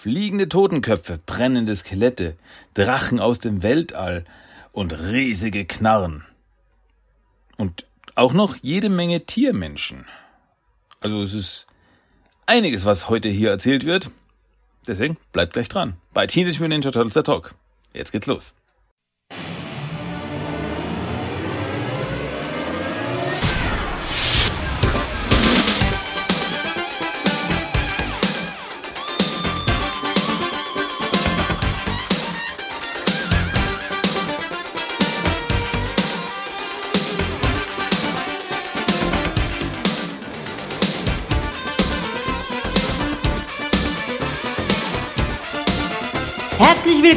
fliegende Totenköpfe, brennende Skelette, Drachen aus dem Weltall und riesige Knarren. Und auch noch jede Menge Tiermenschen. Also es ist einiges, was heute hier erzählt wird. Deswegen bleibt gleich dran. Bei Teenage Mutant Ninja Turtles der Talk. Jetzt geht's los.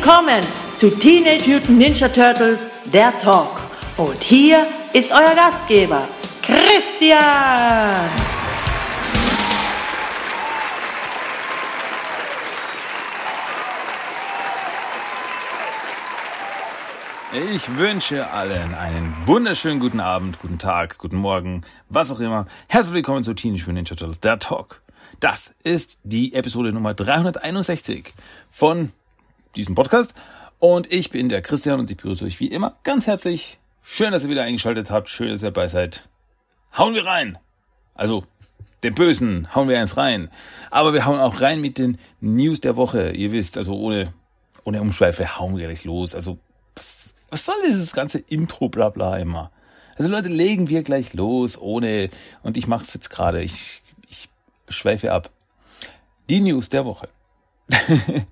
Willkommen zu Teenage Mutant Ninja Turtles, der Talk. Und hier ist euer Gastgeber, Christian. Ich wünsche allen einen wunderschönen guten Abend, guten Tag, guten Morgen, was auch immer. Herzlich willkommen zu Teenage Mutant Ninja Turtles, der Talk. Das ist die Episode Nummer 361 von diesem Podcast. Und ich bin der Christian und ich begrüße euch wie immer ganz herzlich. Schön, dass ihr wieder eingeschaltet habt. Schön, dass ihr dabei seid. Hauen wir rein. Also, den Bösen hauen wir eins rein. Aber wir hauen auch rein mit den News der Woche. Ihr wisst, also ohne, ohne Umschweife hauen wir gleich los. Also, was, soll dieses ganze Intro blabla immer? Also Leute, legen wir gleich los, ohne, und ich mache es jetzt gerade, ich, ich schweife ab. Die News der Woche.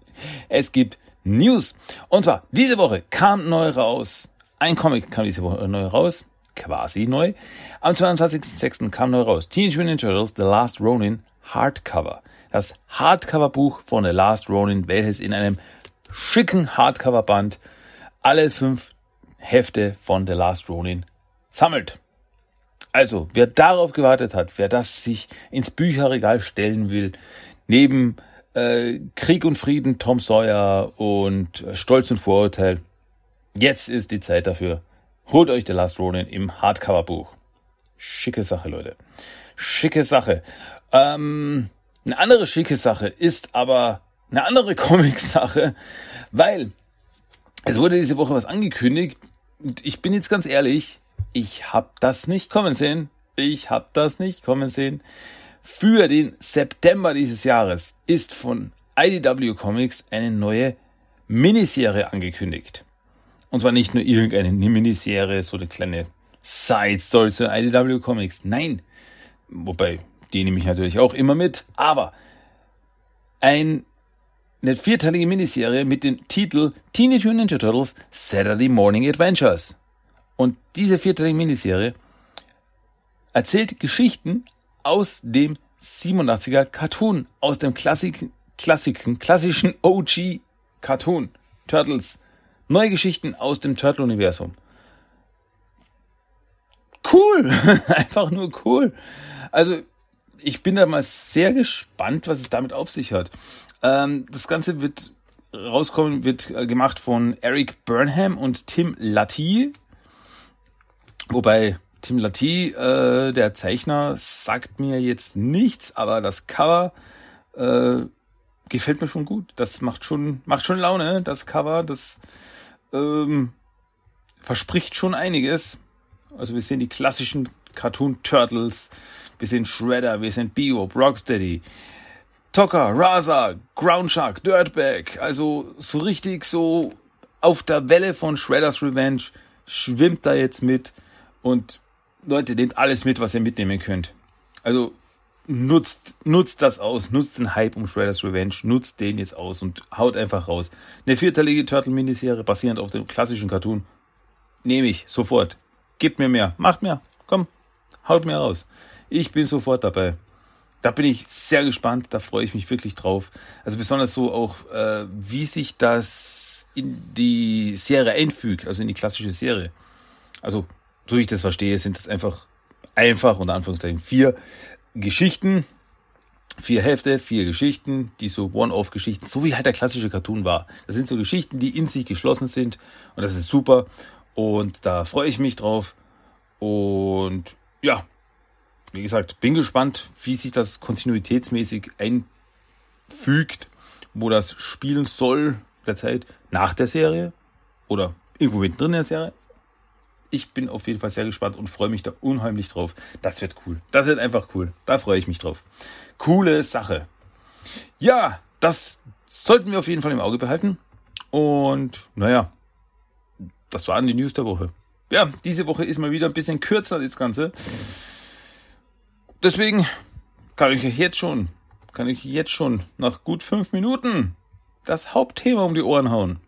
es gibt News. Und zwar, diese Woche kam neu raus. Ein Comic kam diese Woche neu raus. Quasi neu. Am 22.06. kam neu raus. Teenage Mutant Ninja Turtles The Last Ronin Hardcover. Das Hardcover-Buch von The Last Ronin, welches in einem schicken Hardcover-Band alle fünf Hefte von The Last Ronin sammelt. Also, wer darauf gewartet hat, wer das sich ins Bücherregal stellen will, neben äh, Krieg und Frieden, Tom Sawyer und äh, Stolz und Vorurteil. Jetzt ist die Zeit dafür. Holt euch The Last Ronin im Hardcover-Buch. Schicke Sache, Leute. Schicke Sache. Ähm, eine andere schicke Sache ist aber eine andere Comic-Sache, weil es wurde diese Woche was angekündigt. Und ich bin jetzt ganz ehrlich, ich habe das nicht kommen sehen. Ich habe das nicht kommen sehen. Für den September dieses Jahres ist von IDW Comics eine neue Miniserie angekündigt. Und zwar nicht nur irgendeine Miniserie, so eine kleine Side Story zu IDW Comics. Nein. Wobei, die nehme ich natürlich auch immer mit. Aber ein, eine vierteilige Miniserie mit dem Titel Teenage Mutant Ninja Turtles Saturday Morning Adventures. Und diese vierteilige Miniserie erzählt Geschichten aus dem 87er Cartoon, aus dem Klassik, Klassiken, klassischen OG Cartoon, Turtles. Neue Geschichten aus dem Turtle-Universum. Cool! Einfach nur cool. Also, ich bin da mal sehr gespannt, was es damit auf sich hat. Ähm, das Ganze wird rauskommen, wird äh, gemacht von Eric Burnham und Tim Latty. Wobei Tim Latty, äh, der Zeichner, sagt mir jetzt nichts, aber das Cover äh, gefällt mir schon gut. Das macht schon, macht schon Laune, das Cover. Das ähm, verspricht schon einiges. Also wir sehen die klassischen Cartoon Turtles, wir sehen Shredder, wir sehen Bebop, Rocksteady, Tocker, Raza, Groundshark, Dirtbag. Also so richtig so auf der Welle von Shredders Revenge schwimmt da jetzt mit und Leute, nehmt alles mit, was ihr mitnehmen könnt. Also nutzt, nutzt das aus, nutzt den Hype um Shredder's Revenge, nutzt den jetzt aus und haut einfach raus. Eine vierteilige Turtle-Miniserie basierend auf dem klassischen Cartoon. Nehme ich, sofort. Gebt mir mehr, macht mehr, komm, haut mir raus. Ich bin sofort dabei. Da bin ich sehr gespannt, da freue ich mich wirklich drauf. Also besonders so auch, äh, wie sich das in die Serie einfügt, also in die klassische Serie. Also so wie ich das verstehe, sind es einfach einfach unter Anführungszeichen vier Geschichten, vier Hefte, vier Geschichten, die so One-Off-Geschichten, so wie halt der klassische Cartoon war. Das sind so Geschichten, die in sich geschlossen sind und das ist super und da freue ich mich drauf und ja, wie gesagt, bin gespannt, wie sich das kontinuitätsmäßig einfügt wo das spielen soll, der Zeit nach der Serie oder irgendwo mittendrin in der Serie. Ich bin auf jeden Fall sehr gespannt und freue mich da unheimlich drauf. Das wird cool. Das wird einfach cool. Da freue ich mich drauf. Coole Sache. Ja, das sollten wir auf jeden Fall im Auge behalten. Und naja, das waren die News der Woche. Ja, diese Woche ist mal wieder ein bisschen kürzer, das Ganze. Deswegen kann ich euch jetzt schon, kann ich jetzt schon nach gut fünf Minuten das Hauptthema um die Ohren hauen.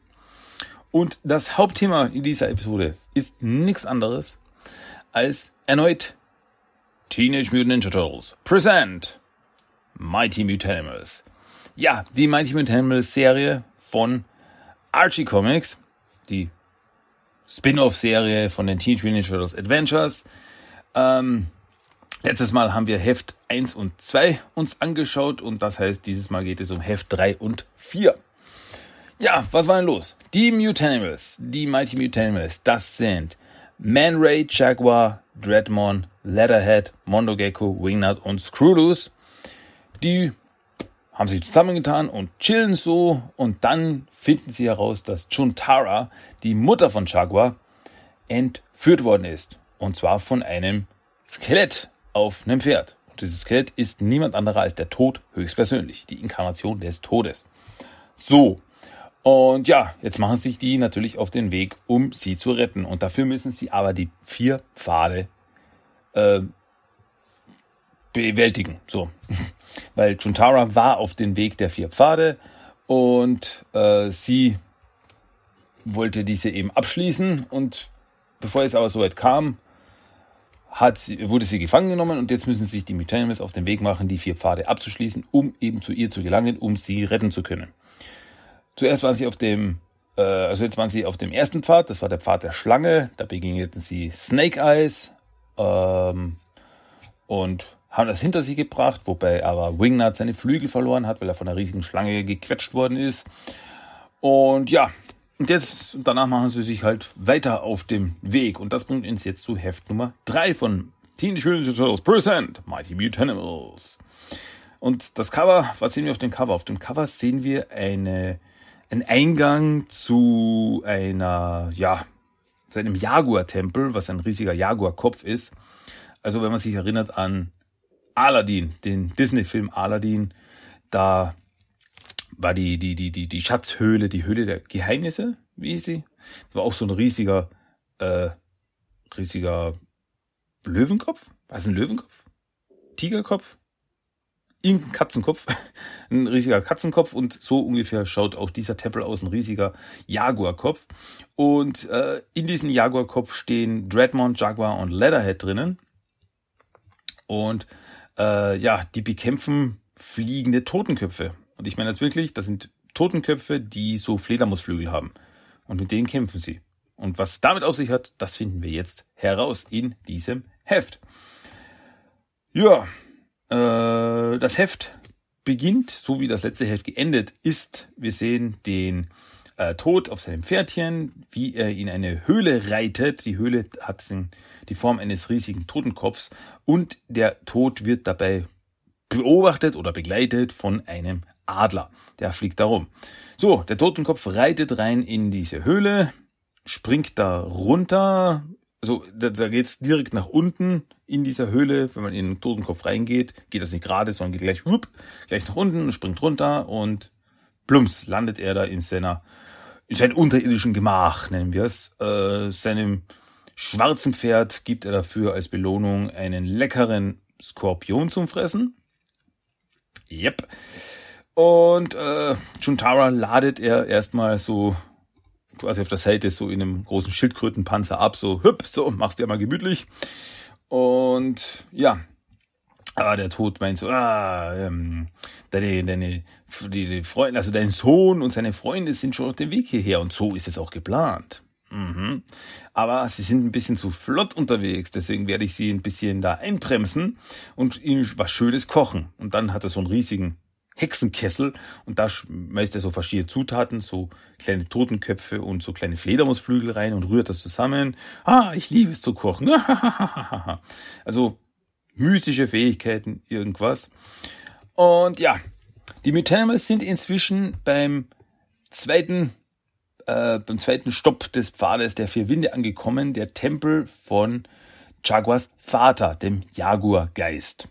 Und das Hauptthema in dieser Episode ist nichts anderes als erneut Teenage Mutant Ninja Turtles present Mighty Mutanimals. Ja, die Mighty Mutanimals Serie von Archie Comics, die Spin-off-Serie von den Teenage Mutant Ninja Turtles Adventures. Ähm, letztes Mal haben wir Heft 1 und 2 uns angeschaut und das heißt, dieses Mal geht es um Heft 3 und 4. Ja, was war denn los? Die Mutanimals, die Mighty Mutanimals, das sind Man Ray, Jaguar, Dreadmon, Leatherhead, Mondogecko, Wingnut und Screwloose. Die haben sich zusammengetan und chillen so und dann finden sie heraus, dass Chuntara, die Mutter von Jaguar, entführt worden ist. Und zwar von einem Skelett auf einem Pferd. Und dieses Skelett ist niemand anderer als der Tod höchstpersönlich, die Inkarnation des Todes. So. Und ja, jetzt machen sich die natürlich auf den Weg, um sie zu retten. Und dafür müssen sie aber die vier Pfade äh, bewältigen. So. Weil Chuntara war auf den Weg der vier Pfade und äh, sie wollte diese eben abschließen und bevor es aber soweit kam, hat sie, wurde sie gefangen genommen und jetzt müssen sich die Mutanimals auf den Weg machen, die vier Pfade abzuschließen, um eben zu ihr zu gelangen, um sie retten zu können. Zuerst waren sie auf dem, äh, also jetzt waren sie auf dem ersten Pfad, das war der Pfad der Schlange, da begegneten sie Snake Eyes ähm, und haben das hinter sich gebracht, wobei aber Wingnut seine Flügel verloren hat, weil er von einer riesigen Schlange gequetscht worden ist. Und ja, und jetzt, danach machen sie sich halt weiter auf dem Weg. Und das bringt uns jetzt zu Heft Nummer 3 von Teenage Mutant Turtles Present Mighty Mutanimals. Und das Cover, was sehen wir auf dem Cover? Auf dem Cover sehen wir eine, einen Eingang zu einer, ja, zu einem Jaguar-Tempel, was ein riesiger Jaguar-Kopf ist. Also wenn man sich erinnert an Aladdin, den Disney-Film Aladdin, da war die, die, die, die, die Schatzhöhle, die Höhle der Geheimnisse, wie ist sie? War auch so ein riesiger, äh, riesiger Löwenkopf? War es ein Löwenkopf? Tigerkopf? Irgendein Katzenkopf, ein riesiger Katzenkopf und so ungefähr schaut auch dieser Tempel aus, ein riesiger Jaguarkopf. Und äh, in diesem Jaguarkopf stehen Dreadmont, Jaguar und Leatherhead drinnen. Und äh, ja, die bekämpfen fliegende Totenköpfe. Und ich meine das wirklich, das sind Totenköpfe, die so Fledermausflügel haben. Und mit denen kämpfen sie. Und was damit auf sich hat, das finden wir jetzt heraus in diesem Heft. Ja, äh, das Heft beginnt, so wie das letzte Heft geendet ist. Wir sehen den äh, Tod auf seinem Pferdchen, wie er in eine Höhle reitet. Die Höhle hat die Form eines riesigen Totenkopfs und der Tod wird dabei beobachtet oder begleitet von einem Adler. Der fliegt da rum. So, der Totenkopf reitet rein in diese Höhle, springt da runter. Also da, da geht's direkt nach unten in dieser Höhle. Wenn man in den Totenkopf reingeht, geht das nicht gerade, sondern geht gleich, whoop, gleich nach unten, springt runter und plumps landet er da in seiner in seinem unterirdischen Gemach, nennen wir es. Äh, seinem schwarzen Pferd gibt er dafür als Belohnung einen leckeren Skorpion zum Fressen. Yep. Und äh, Juntara ladet er erstmal so quasi auf der Seite so in einem großen Schildkrötenpanzer ab, so hüpp, so, machst dir mal gemütlich. Und ja, aber der Tod meint so, ah, ähm, deine, deine, die, die Freunde, also dein Sohn und seine Freunde sind schon auf dem Weg hierher und so ist es auch geplant. Mhm. Aber sie sind ein bisschen zu flott unterwegs, deswegen werde ich sie ein bisschen da einbremsen und ihnen was Schönes kochen. Und dann hat er so einen riesigen Hexenkessel und da schmeißt er so verschiedene Zutaten, so kleine Totenköpfe und so kleine Fledermausflügel rein und rührt das zusammen. Ah, ich liebe es zu kochen. also mystische Fähigkeiten, irgendwas. Und ja, die Mutanimals sind inzwischen beim zweiten, äh, beim zweiten Stopp des Pfades der vier Winde angekommen, der Tempel von Jaguars Vater, dem Jaguargeist.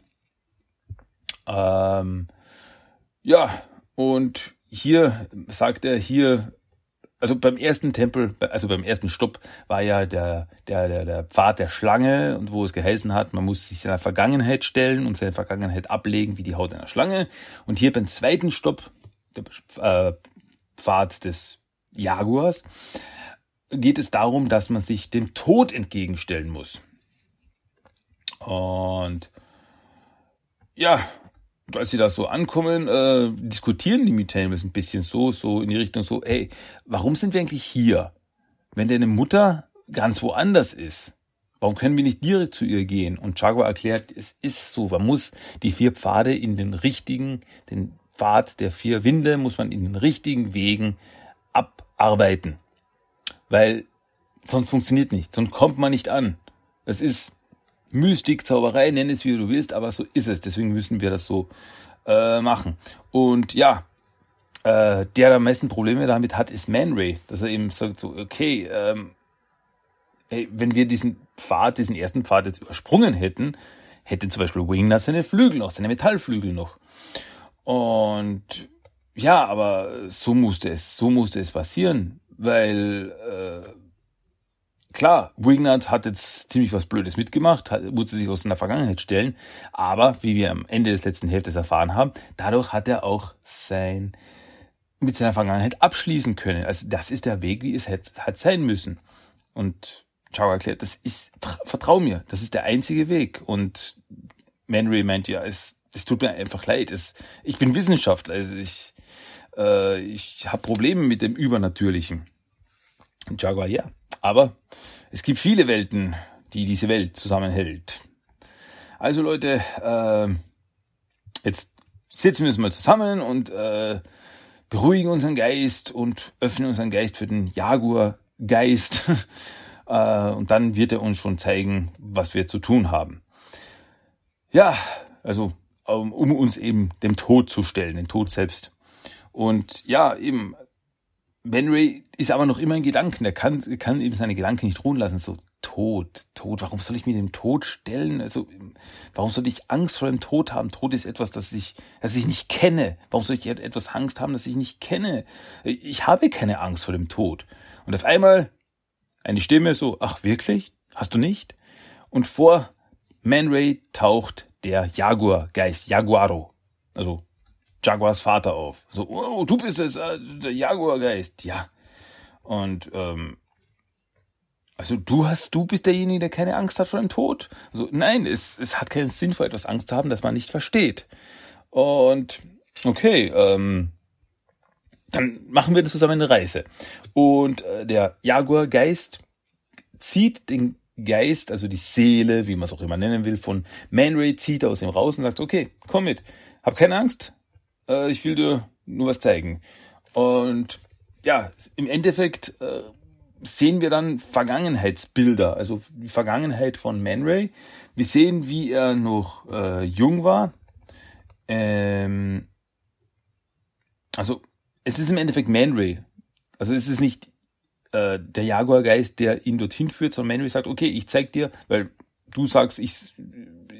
Ähm, ja, und hier sagt er, hier also beim ersten Tempel, also beim ersten Stopp war ja der, der, der, der Pfad der Schlange und wo es geheißen hat, man muss sich seiner Vergangenheit stellen und seine Vergangenheit ablegen wie die Haut einer Schlange. Und hier beim zweiten Stopp, der äh, Pfad des Jaguars, geht es darum, dass man sich dem Tod entgegenstellen muss. Und ja, als sie da so ankommen, äh, diskutieren die Mutanimals ein bisschen so, so in die Richtung so, ey, warum sind wir eigentlich hier? Wenn deine Mutter ganz woanders ist, warum können wir nicht direkt zu ihr gehen? Und Jaguar erklärt, es ist so, man muss die vier Pfade in den richtigen, den Pfad der vier Winde muss man in den richtigen Wegen abarbeiten. Weil sonst funktioniert nicht, sonst kommt man nicht an. Es ist Mystik, Zauberei, nenn es wie du willst, aber so ist es. Deswegen müssen wir das so äh, machen. Und ja, äh, der am meisten Probleme damit hat, ist Man Ray, dass er eben sagt so, okay, ähm, hey, wenn wir diesen Pfad, diesen ersten Pfad jetzt übersprungen hätten, hätte zum Beispiel Wingnut seine Flügel noch, seine Metallflügel noch. Und ja, aber so musste es, so musste es passieren, weil äh, klar, Wignard hat jetzt ziemlich was Blödes mitgemacht, hat, musste sich aus seiner Vergangenheit stellen, aber wie wir am Ende des letzten Hälftes erfahren haben, dadurch hat er auch sein mit seiner Vergangenheit abschließen können. Also das ist der Weg, wie es hat, hat sein müssen. Und Chao erklärt, das ist, vertrau mir, das ist der einzige Weg. Und Manry meint ja, es, es tut mir einfach leid. Es, ich bin Wissenschaftler, also ich, äh, ich habe Probleme mit dem Übernatürlichen. Und Jaguar, ja, aber es gibt viele Welten, die diese Welt zusammenhält. Also Leute, äh, jetzt sitzen wir uns mal zusammen und äh, beruhigen unseren Geist und öffnen unseren Geist für den Jaguar-Geist. äh, und dann wird er uns schon zeigen, was wir zu tun haben. Ja, also um, um uns eben dem Tod zu stellen, den Tod selbst. Und ja, eben, Benray ist aber noch immer in Gedanken. Er kann, kann eben seine Gedanken nicht ruhen lassen. So, Tod, Tod, warum soll ich mir dem Tod stellen? Also, warum soll ich Angst vor dem Tod haben? Tod ist etwas, das ich, das ich nicht kenne. Warum soll ich etwas Angst haben, das ich nicht kenne? Ich habe keine Angst vor dem Tod. Und auf einmal eine Stimme so, ach wirklich? Hast du nicht? Und vor Man Ray taucht der Jaguar-Geist, Jaguaro. Also Jaguars Vater auf. So, oh, du bist es, äh, der Jaguar-Geist. Ja. Und ähm, also du hast, du bist derjenige, der keine Angst hat vor dem Tod. Also nein, es, es hat keinen Sinn, vor etwas Angst zu haben, das man nicht versteht. Und okay, ähm, dann machen wir zusammen eine Reise. Und äh, der Jaguar-Geist zieht den Geist, also die Seele, wie man es auch immer nennen will, von Man Ray, zieht aus ihm raus und sagt, okay, komm mit, hab keine Angst, äh, ich will dir nur was zeigen. Und ja, im Endeffekt äh, sehen wir dann Vergangenheitsbilder, also die Vergangenheit von Man Ray. Wir sehen, wie er noch äh, jung war. Ähm, also es ist im Endeffekt Man Ray. Also es ist nicht äh, der Jaguar-Geist, der ihn dorthin führt, sondern Man Ray sagt, okay, ich zeig dir, weil du sagst, ich,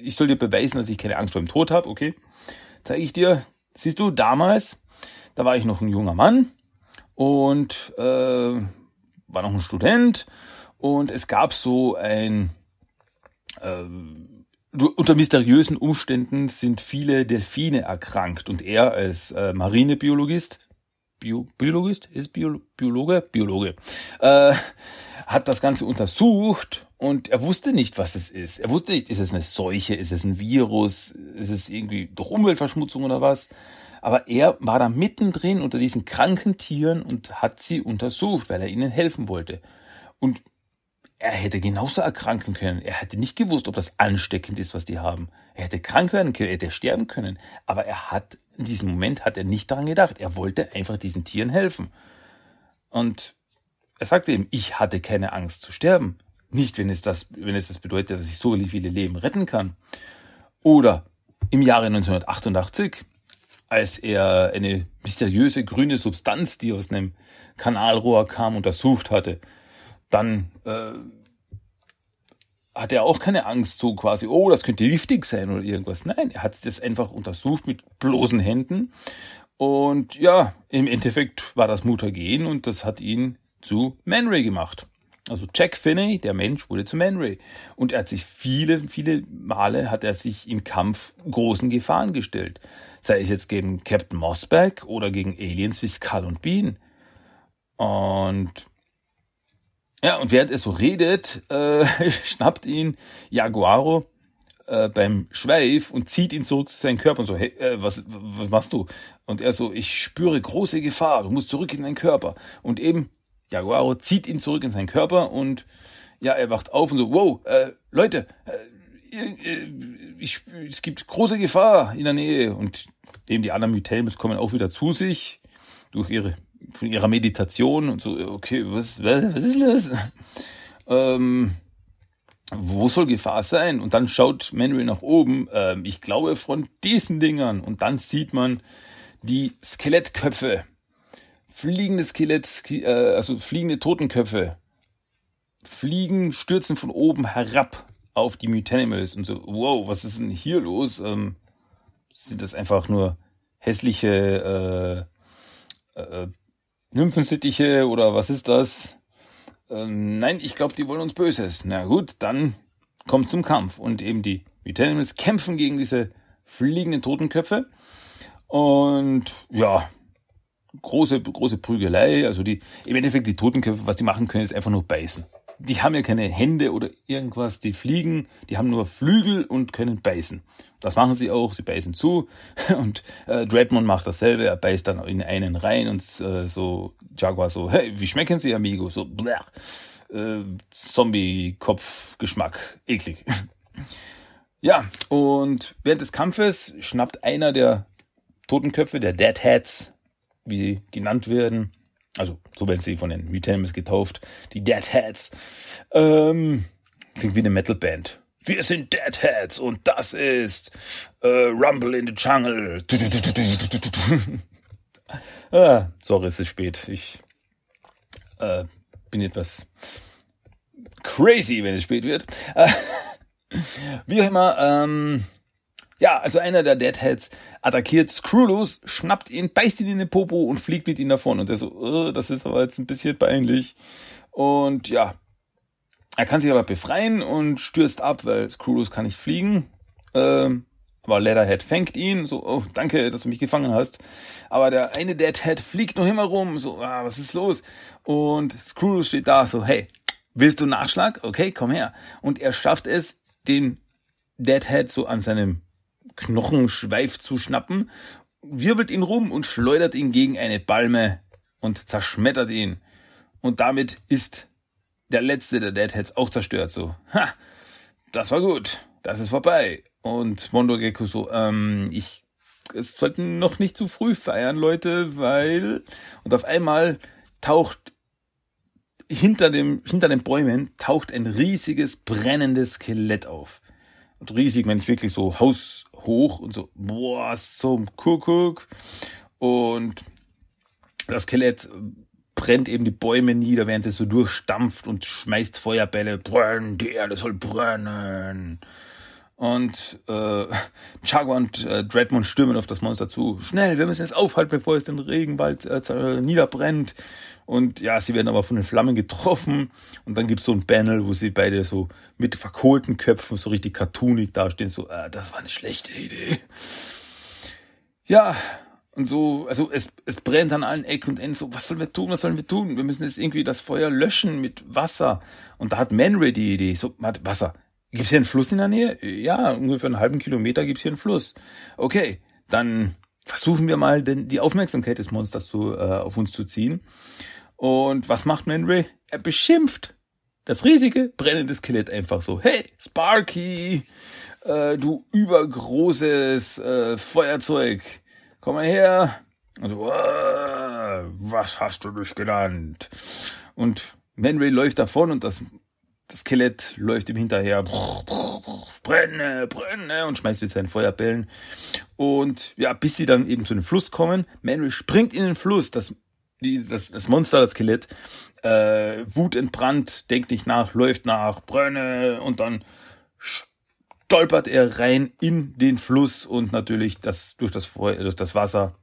ich soll dir beweisen, dass ich keine Angst vor dem Tod habe, okay, zeige ich dir, Siehst du, damals, da war ich noch ein junger Mann und äh, war noch ein Student und es gab so ein äh, unter mysteriösen Umständen sind viele Delfine erkrankt und er als äh, Marinebiologist, Bio, Biologist, ist Bio, Biologe, Biologe, äh, hat das Ganze untersucht und er wusste nicht, was es ist. Er wusste nicht, ist es eine Seuche, ist es ein Virus, ist es irgendwie durch Umweltverschmutzung oder was. Aber er war da mittendrin unter diesen kranken Tieren und hat sie untersucht, weil er ihnen helfen wollte. Und er hätte genauso erkranken können. Er hätte nicht gewusst, ob das ansteckend ist, was die haben. Er hätte krank werden können, er hätte sterben können. Aber er hat, in diesem Moment hat er nicht daran gedacht. Er wollte einfach diesen Tieren helfen. Und er sagte ihm, ich hatte keine Angst zu sterben. Nicht, wenn es das, wenn es das bedeutet, dass ich so viele Leben retten kann. Oder im Jahre 1988, als er eine mysteriöse grüne Substanz, die aus einem Kanalrohr kam, untersucht hatte. Dann äh, hat er auch keine Angst, so quasi, oh, das könnte giftig sein oder irgendwas. Nein, er hat das einfach untersucht mit bloßen Händen. Und ja, im Endeffekt war das Mutagen und das hat ihn zu Man Ray gemacht. Also Jack Finney, der Mensch, wurde zu Man Ray. Und er hat sich viele, viele Male hat er sich im Kampf großen Gefahren gestellt. Sei es jetzt gegen Captain Mossback oder gegen Aliens wie Skull und Bean. Und ja, und während er so redet, äh, schnappt ihn Jaguaro äh, beim Schweif und zieht ihn zurück zu seinem Körper und so, hey, äh, was, was machst du? Und er so, ich spüre große Gefahr, du musst zurück in deinen Körper. Und eben, Jaguaro zieht ihn zurück in seinen Körper und ja, er wacht auf und so, wow, äh, Leute, äh, ich, es gibt große Gefahr in der Nähe. Und eben die anderen Mythelmes kommen auch wieder zu sich durch ihre von ihrer Meditation und so, okay, was, was, was ist los? Ähm, wo soll Gefahr sein? Und dann schaut Manuel nach oben, ähm, ich glaube von diesen Dingern. Und dann sieht man die Skelettköpfe, fliegende Skelett, äh, also fliegende Totenköpfe, fliegen, stürzen von oben herab auf die Mutanimals und so, wow, was ist denn hier los? Ähm, sind das einfach nur hässliche äh, äh, Nymphensittiche oder was ist das? Ähm, nein, ich glaube, die wollen uns Böses. Na gut, dann kommt zum Kampf. Und eben die Mutanimals kämpfen gegen diese fliegenden Totenköpfe. Und ja, große, große Prügelei. Also die, im Endeffekt die Totenköpfe, was die machen können, ist einfach nur beißen die haben ja keine Hände oder irgendwas, die fliegen, die haben nur Flügel und können beißen. Das machen sie auch, sie beißen zu und äh, Dreadmond macht dasselbe, er beißt dann in einen rein und äh, so Jaguar so, hey, wie schmecken sie, Amigo? So, blech, äh, Zombie-Kopf-Geschmack, eklig. ja, und während des Kampfes schnappt einer der Totenköpfe, der Deadheads, wie sie genannt werden, also, so werden sie von den Retailers getauft. Die Deadheads. Ähm, klingt wie eine Metalband. Wir sind Deadheads und das ist äh, Rumble in the Jungle. ah, sorry, es ist spät. Ich äh, bin etwas crazy, wenn es spät wird. wie auch immer, ähm, ja, also einer der Deadheads attackiert Screwlos, schnappt ihn, beißt ihn in den Popo und fliegt mit ihm davon. Und er so, oh, das ist aber jetzt ein bisschen peinlich. Und ja, er kann sich aber befreien und stürzt ab, weil Screwlos kann nicht fliegen. Ähm, aber Leatherhead fängt ihn, so, oh, danke, dass du mich gefangen hast. Aber der eine Deadhead fliegt noch immer rum, so, ah, was ist los? Und Screwlos steht da, so, hey, willst du Nachschlag? Okay, komm her. Und er schafft es, den Deadhead so an seinem Knochenschweif zu schnappen, wirbelt ihn rum und schleudert ihn gegen eine Palme und zerschmettert ihn. Und damit ist der letzte der Deadheads auch zerstört. So, ha, das war gut, das ist vorbei. Und Mondo Gecko so, ähm, ich, es sollten noch nicht zu früh feiern, Leute, weil, und auf einmal taucht hinter dem, hinter den Bäumen taucht ein riesiges brennendes Skelett auf. Und riesig, wenn ich wirklich so Haus, hoch und so, boah, zum Kuckuck. Und das Skelett brennt eben die Bäume nieder, während es so durchstampft und schmeißt Feuerbälle. Brennen, die Erde soll brennen. Und äh, Jaguar und äh, Dreadmond stürmen auf das Monster zu. Schnell, wir müssen es aufhalten, bevor es den Regenwald äh, niederbrennt. Und ja, sie werden aber von den Flammen getroffen. Und dann gibt's so ein Panel, wo sie beide so mit verkohlten Köpfen so richtig cartoonig dastehen. So, äh, das war eine schlechte Idee. Ja, und so, also es, es brennt an allen Ecken und Enden. So, was sollen wir tun? Was sollen wir tun? Wir müssen jetzt irgendwie das Feuer löschen mit Wasser. Und da hat Manray die Idee. So, hat Wasser. Gibt's hier einen Fluss in der Nähe? Ja, ungefähr einen halben Kilometer gibt's hier einen Fluss. Okay, dann versuchen wir mal denn die Aufmerksamkeit des Monsters zu, äh, auf uns zu ziehen. Und was macht Manray? Er beschimpft das riesige brennende Skelett einfach so. Hey, Sparky, äh, du übergroßes äh, Feuerzeug, komm mal her. Und so, äh, was hast du dich genannt? Und Manray läuft davon und das, das Skelett läuft ihm hinterher. brenne, brenne und schmeißt mit seinen Feuerbällen. Und ja, bis sie dann eben zu dem Fluss kommen. Manry springt in den Fluss, das, die, das, das Monster, das Skelett, äh, wutentbrannt, denkt nicht nach, läuft nach, brenne und dann stolpert er rein in den Fluss und natürlich das, durch, das Feuer, durch das Wasser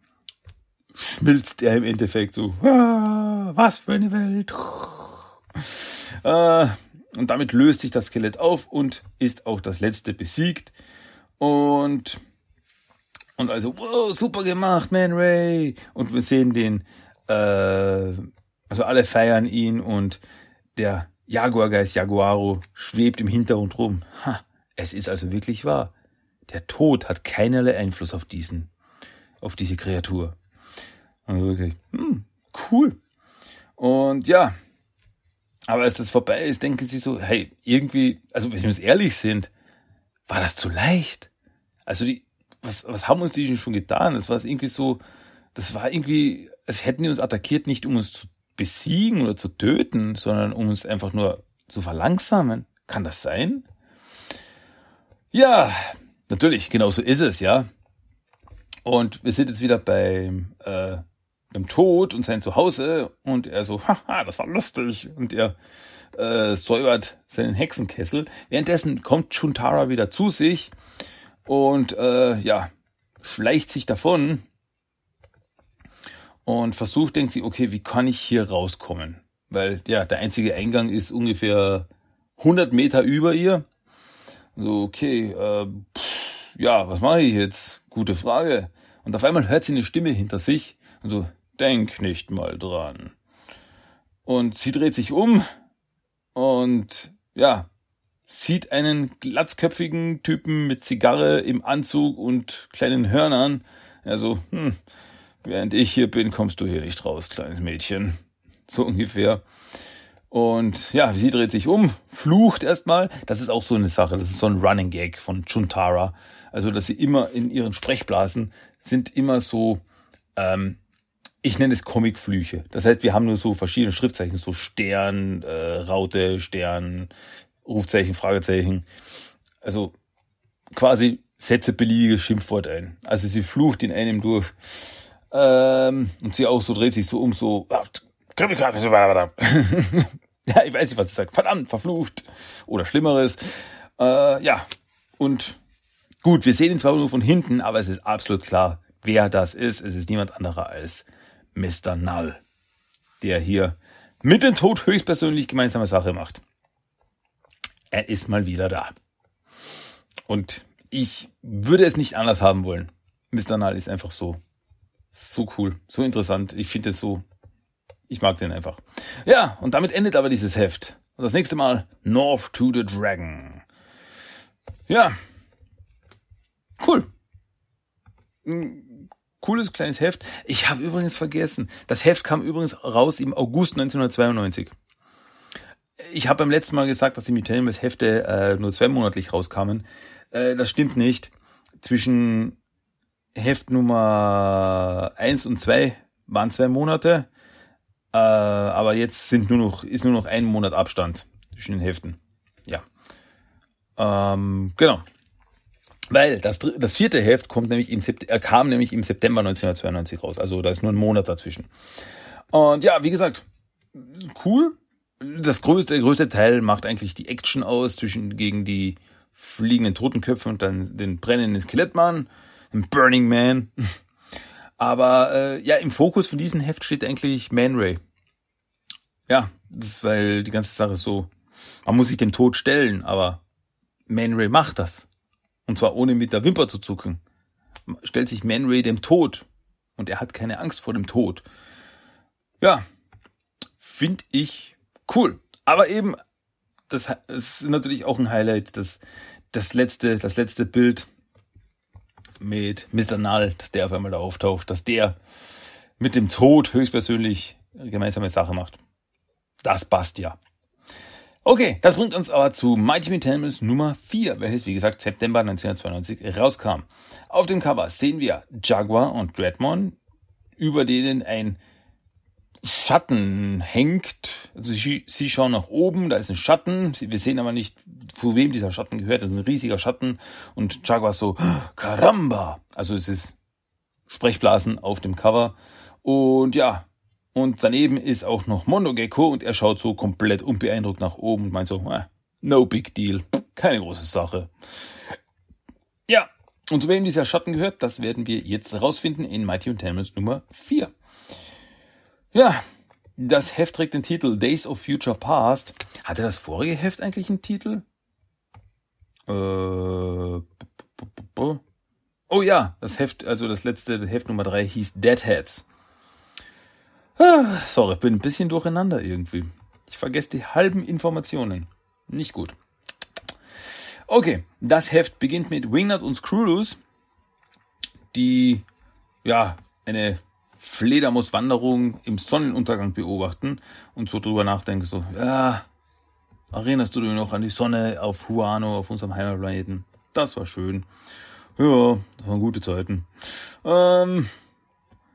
schmilzt er im Endeffekt so, ah, was für eine Welt. Äh, und damit löst sich das Skelett auf und ist auch das letzte besiegt. Und, und also, wow, super gemacht, Man Ray. Und wir sehen den, äh, also alle feiern ihn und der Jaguargeist Jaguaro schwebt im Hintergrund rum. Ha, es ist also wirklich wahr. Der Tod hat keinerlei Einfluss auf diesen, auf diese Kreatur. Also wirklich, hm, cool. Und ja, aber als das vorbei ist, denken sie so, hey, irgendwie, also wenn wir uns ehrlich sind, war das zu leicht. Also die, was, was haben uns die schon getan? Das war irgendwie so, das war irgendwie, als hätten die uns attackiert, nicht um uns zu besiegen oder zu töten, sondern um uns einfach nur zu verlangsamen. Kann das sein? Ja, natürlich, genau so ist es, ja. Und wir sind jetzt wieder beim, äh, beim Tod und sein Zuhause und er so, haha, das war lustig und er äh, säubert seinen Hexenkessel. Währenddessen kommt Chuntara wieder zu sich und äh, ja, schleicht sich davon und versucht, denkt sie, okay, wie kann ich hier rauskommen? Weil ja, der einzige Eingang ist ungefähr 100 Meter über ihr. So, okay, äh, pff, ja, was mache ich jetzt? Gute Frage. Und auf einmal hört sie eine Stimme hinter sich und so, denk nicht mal dran. Und sie dreht sich um und ja, sieht einen glatzköpfigen Typen mit Zigarre im Anzug und kleinen Hörnern. Also, hm, während ich hier bin, kommst du hier nicht raus, kleines Mädchen. So ungefähr. Und ja, sie dreht sich um, flucht erstmal. Das ist auch so eine Sache. Das ist so ein Running Gag von Chuntara. Also, dass sie immer in ihren Sprechblasen sind immer so ähm, ich nenne es Comicflüche. Das heißt, wir haben nur so verschiedene Schriftzeichen, so Stern, äh, Raute, Stern, Rufzeichen, Fragezeichen. Also quasi setze beliebige Schimpfwort ein. Also sie flucht in einem durch. Ähm, und sie auch so dreht sich so um, so. ja, ich weiß nicht, was sie sagt. Verdammt, verflucht. Oder Schlimmeres. Äh, ja. Und gut, wir sehen ihn zwar nur von hinten, aber es ist absolut klar, wer das ist. Es ist niemand anderer als Mr. Null, der hier mit dem Tod höchstpersönlich gemeinsame Sache macht. Er ist mal wieder da. Und ich würde es nicht anders haben wollen. Mr. Null ist einfach so, so cool, so interessant. Ich finde es so, ich mag den einfach. Ja, und damit endet aber dieses Heft. Und das nächste Mal North to the Dragon. Ja. Cool cooles kleines Heft. Ich habe übrigens vergessen, das Heft kam übrigens raus im August 1992. Ich habe beim letzten Mal gesagt, dass die Metallimus Hefte äh, nur zweimonatlich rauskamen. Äh, das stimmt nicht. Zwischen Heft Nummer eins und zwei waren zwei Monate. Äh, aber jetzt sind nur noch, ist nur noch ein Monat Abstand zwischen den Heften. Ja. Ähm, genau. Weil das, das vierte Heft kommt nämlich im äh, kam nämlich im September 1992 raus. Also da ist nur ein Monat dazwischen. Und ja, wie gesagt, cool. Das größte, der größte Teil macht eigentlich die Action aus zwischen gegen die fliegenden Totenköpfe und dann den brennenden Skelettmann, den Burning Man. Aber äh, ja, im Fokus von diesem Heft steht eigentlich Man Ray. Ja, das ist, weil die ganze Sache so, man muss sich dem Tod stellen, aber Man Ray macht das. Und zwar ohne mit der Wimper zu zucken. Stellt sich Man Ray dem Tod. Und er hat keine Angst vor dem Tod. Ja, finde ich cool. Aber eben, das, ist natürlich auch ein Highlight, das, das letzte, das letzte Bild mit Mr. Null, dass der auf einmal da auftaucht, dass der mit dem Tod höchstpersönlich gemeinsame Sache macht. Das passt ja. Okay, das bringt uns aber zu Mighty Metalmus Nummer 4, welches wie gesagt September 1992 rauskam. Auf dem Cover sehen wir Jaguar und Dreadmon, über denen ein Schatten hängt. Also sie, sie schauen nach oben, da ist ein Schatten. Wir sehen aber nicht, zu wem dieser Schatten gehört. Das ist ein riesiger Schatten. Und Jaguar so, Caramba! Also es ist Sprechblasen auf dem Cover. Und ja, und daneben ist auch noch Mondo Gecko und er schaut so komplett unbeeindruckt nach oben und meint so, eh, no big deal, keine große Sache. Ja, und zu wem dieser Schatten gehört, das werden wir jetzt herausfinden in Mighty und Tamers Nummer 4. Ja, das Heft trägt den Titel Days of Future Past. Hatte das vorige Heft eigentlich einen Titel? Äh, oh ja, das Heft, also das letzte Heft Nummer 3 hieß Deadheads. Ah, sorry, bin ein bisschen durcheinander irgendwie. Ich vergesse die halben Informationen. Nicht gut. Okay, das Heft beginnt mit Wingnut und Screwloose, die ja eine Fledermauswanderung im Sonnenuntergang beobachten und so drüber nachdenken, so, ja, erinnerst du dich noch an die Sonne auf Huano, auf unserem Heimatplaneten? Das war schön. Ja, das waren gute Zeiten. Ähm,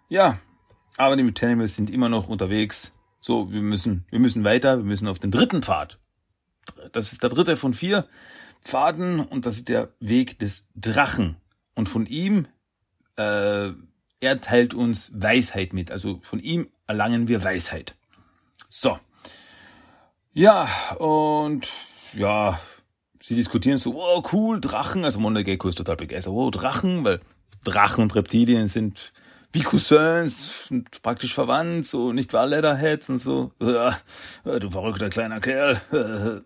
ja, aber die Mutanimals sind immer noch unterwegs. So, wir müssen, wir müssen weiter, wir müssen auf den dritten Pfad. Das ist der dritte von vier Pfaden und das ist der Weg des Drachen. Und von ihm äh, er teilt uns Weisheit mit. Also von ihm erlangen wir Weisheit. So. Ja, und ja, sie diskutieren so, oh cool, Drachen. Also Monageko ist total begeistert. Oh, Drachen, weil Drachen und Reptilien sind wie Cousins, praktisch verwandt, so nicht wahr, Leatherheads und so. du verrückter kleiner Kerl.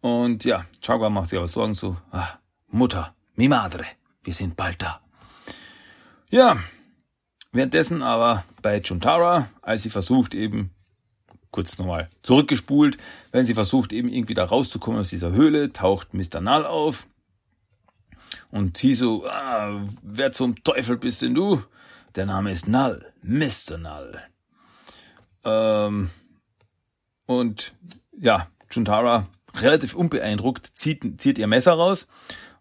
Und ja, Chagua macht sich aber Sorgen so, ah, Mutter, mi madre, wir sind bald da. Ja, Währenddessen aber bei Chuntara, als sie versucht eben, kurz nochmal zurückgespult, wenn sie versucht eben irgendwie da rauszukommen aus dieser Höhle, taucht Mr. Null auf. Und sie so, ah, wer zum Teufel bist denn du? Der Name ist Null, Mr. Null. Ähm, und ja, Chuntara, relativ unbeeindruckt, zieht, zieht ihr Messer raus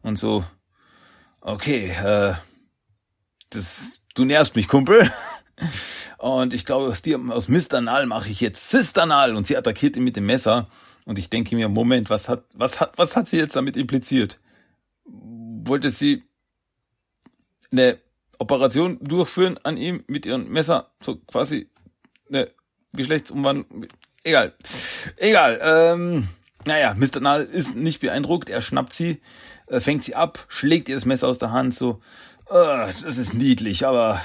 und so, okay, äh, das du nervst mich, Kumpel. Und ich glaube, aus dir, aus Mr. Null mache ich jetzt Sister Null. Und sie attackiert ihn mit dem Messer. Und ich denke mir, Moment, was hat, was hat, was hat sie jetzt damit impliziert? Wollte sie eine Operation durchführen an ihm mit ihrem Messer? So quasi eine Geschlechtsumwandlung? Egal. Egal. Ähm, naja, Mr. Null ist nicht beeindruckt. Er schnappt sie, äh, fängt sie ab, schlägt ihr das Messer aus der Hand, so, Uh, das ist niedlich, aber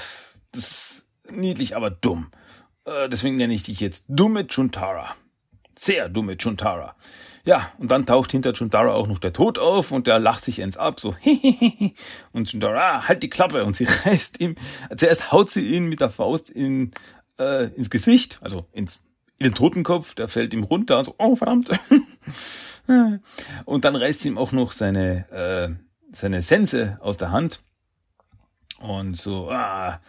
das ist niedlich, aber dumm. Uh, deswegen nenne ich dich jetzt dumme Chuntara. Sehr dumme Chuntara. Ja, und dann taucht hinter Chuntara auch noch der Tod auf und der lacht sich ins ab, so und Chuntara, ah, halt die Klappe und sie reißt ihm, zuerst haut sie ihn mit der Faust in, äh, ins Gesicht, also ins, in den Totenkopf, der fällt ihm runter, so, oh verdammt. und dann reißt sie ihm auch noch seine, äh, seine Sense aus der Hand und so, ah,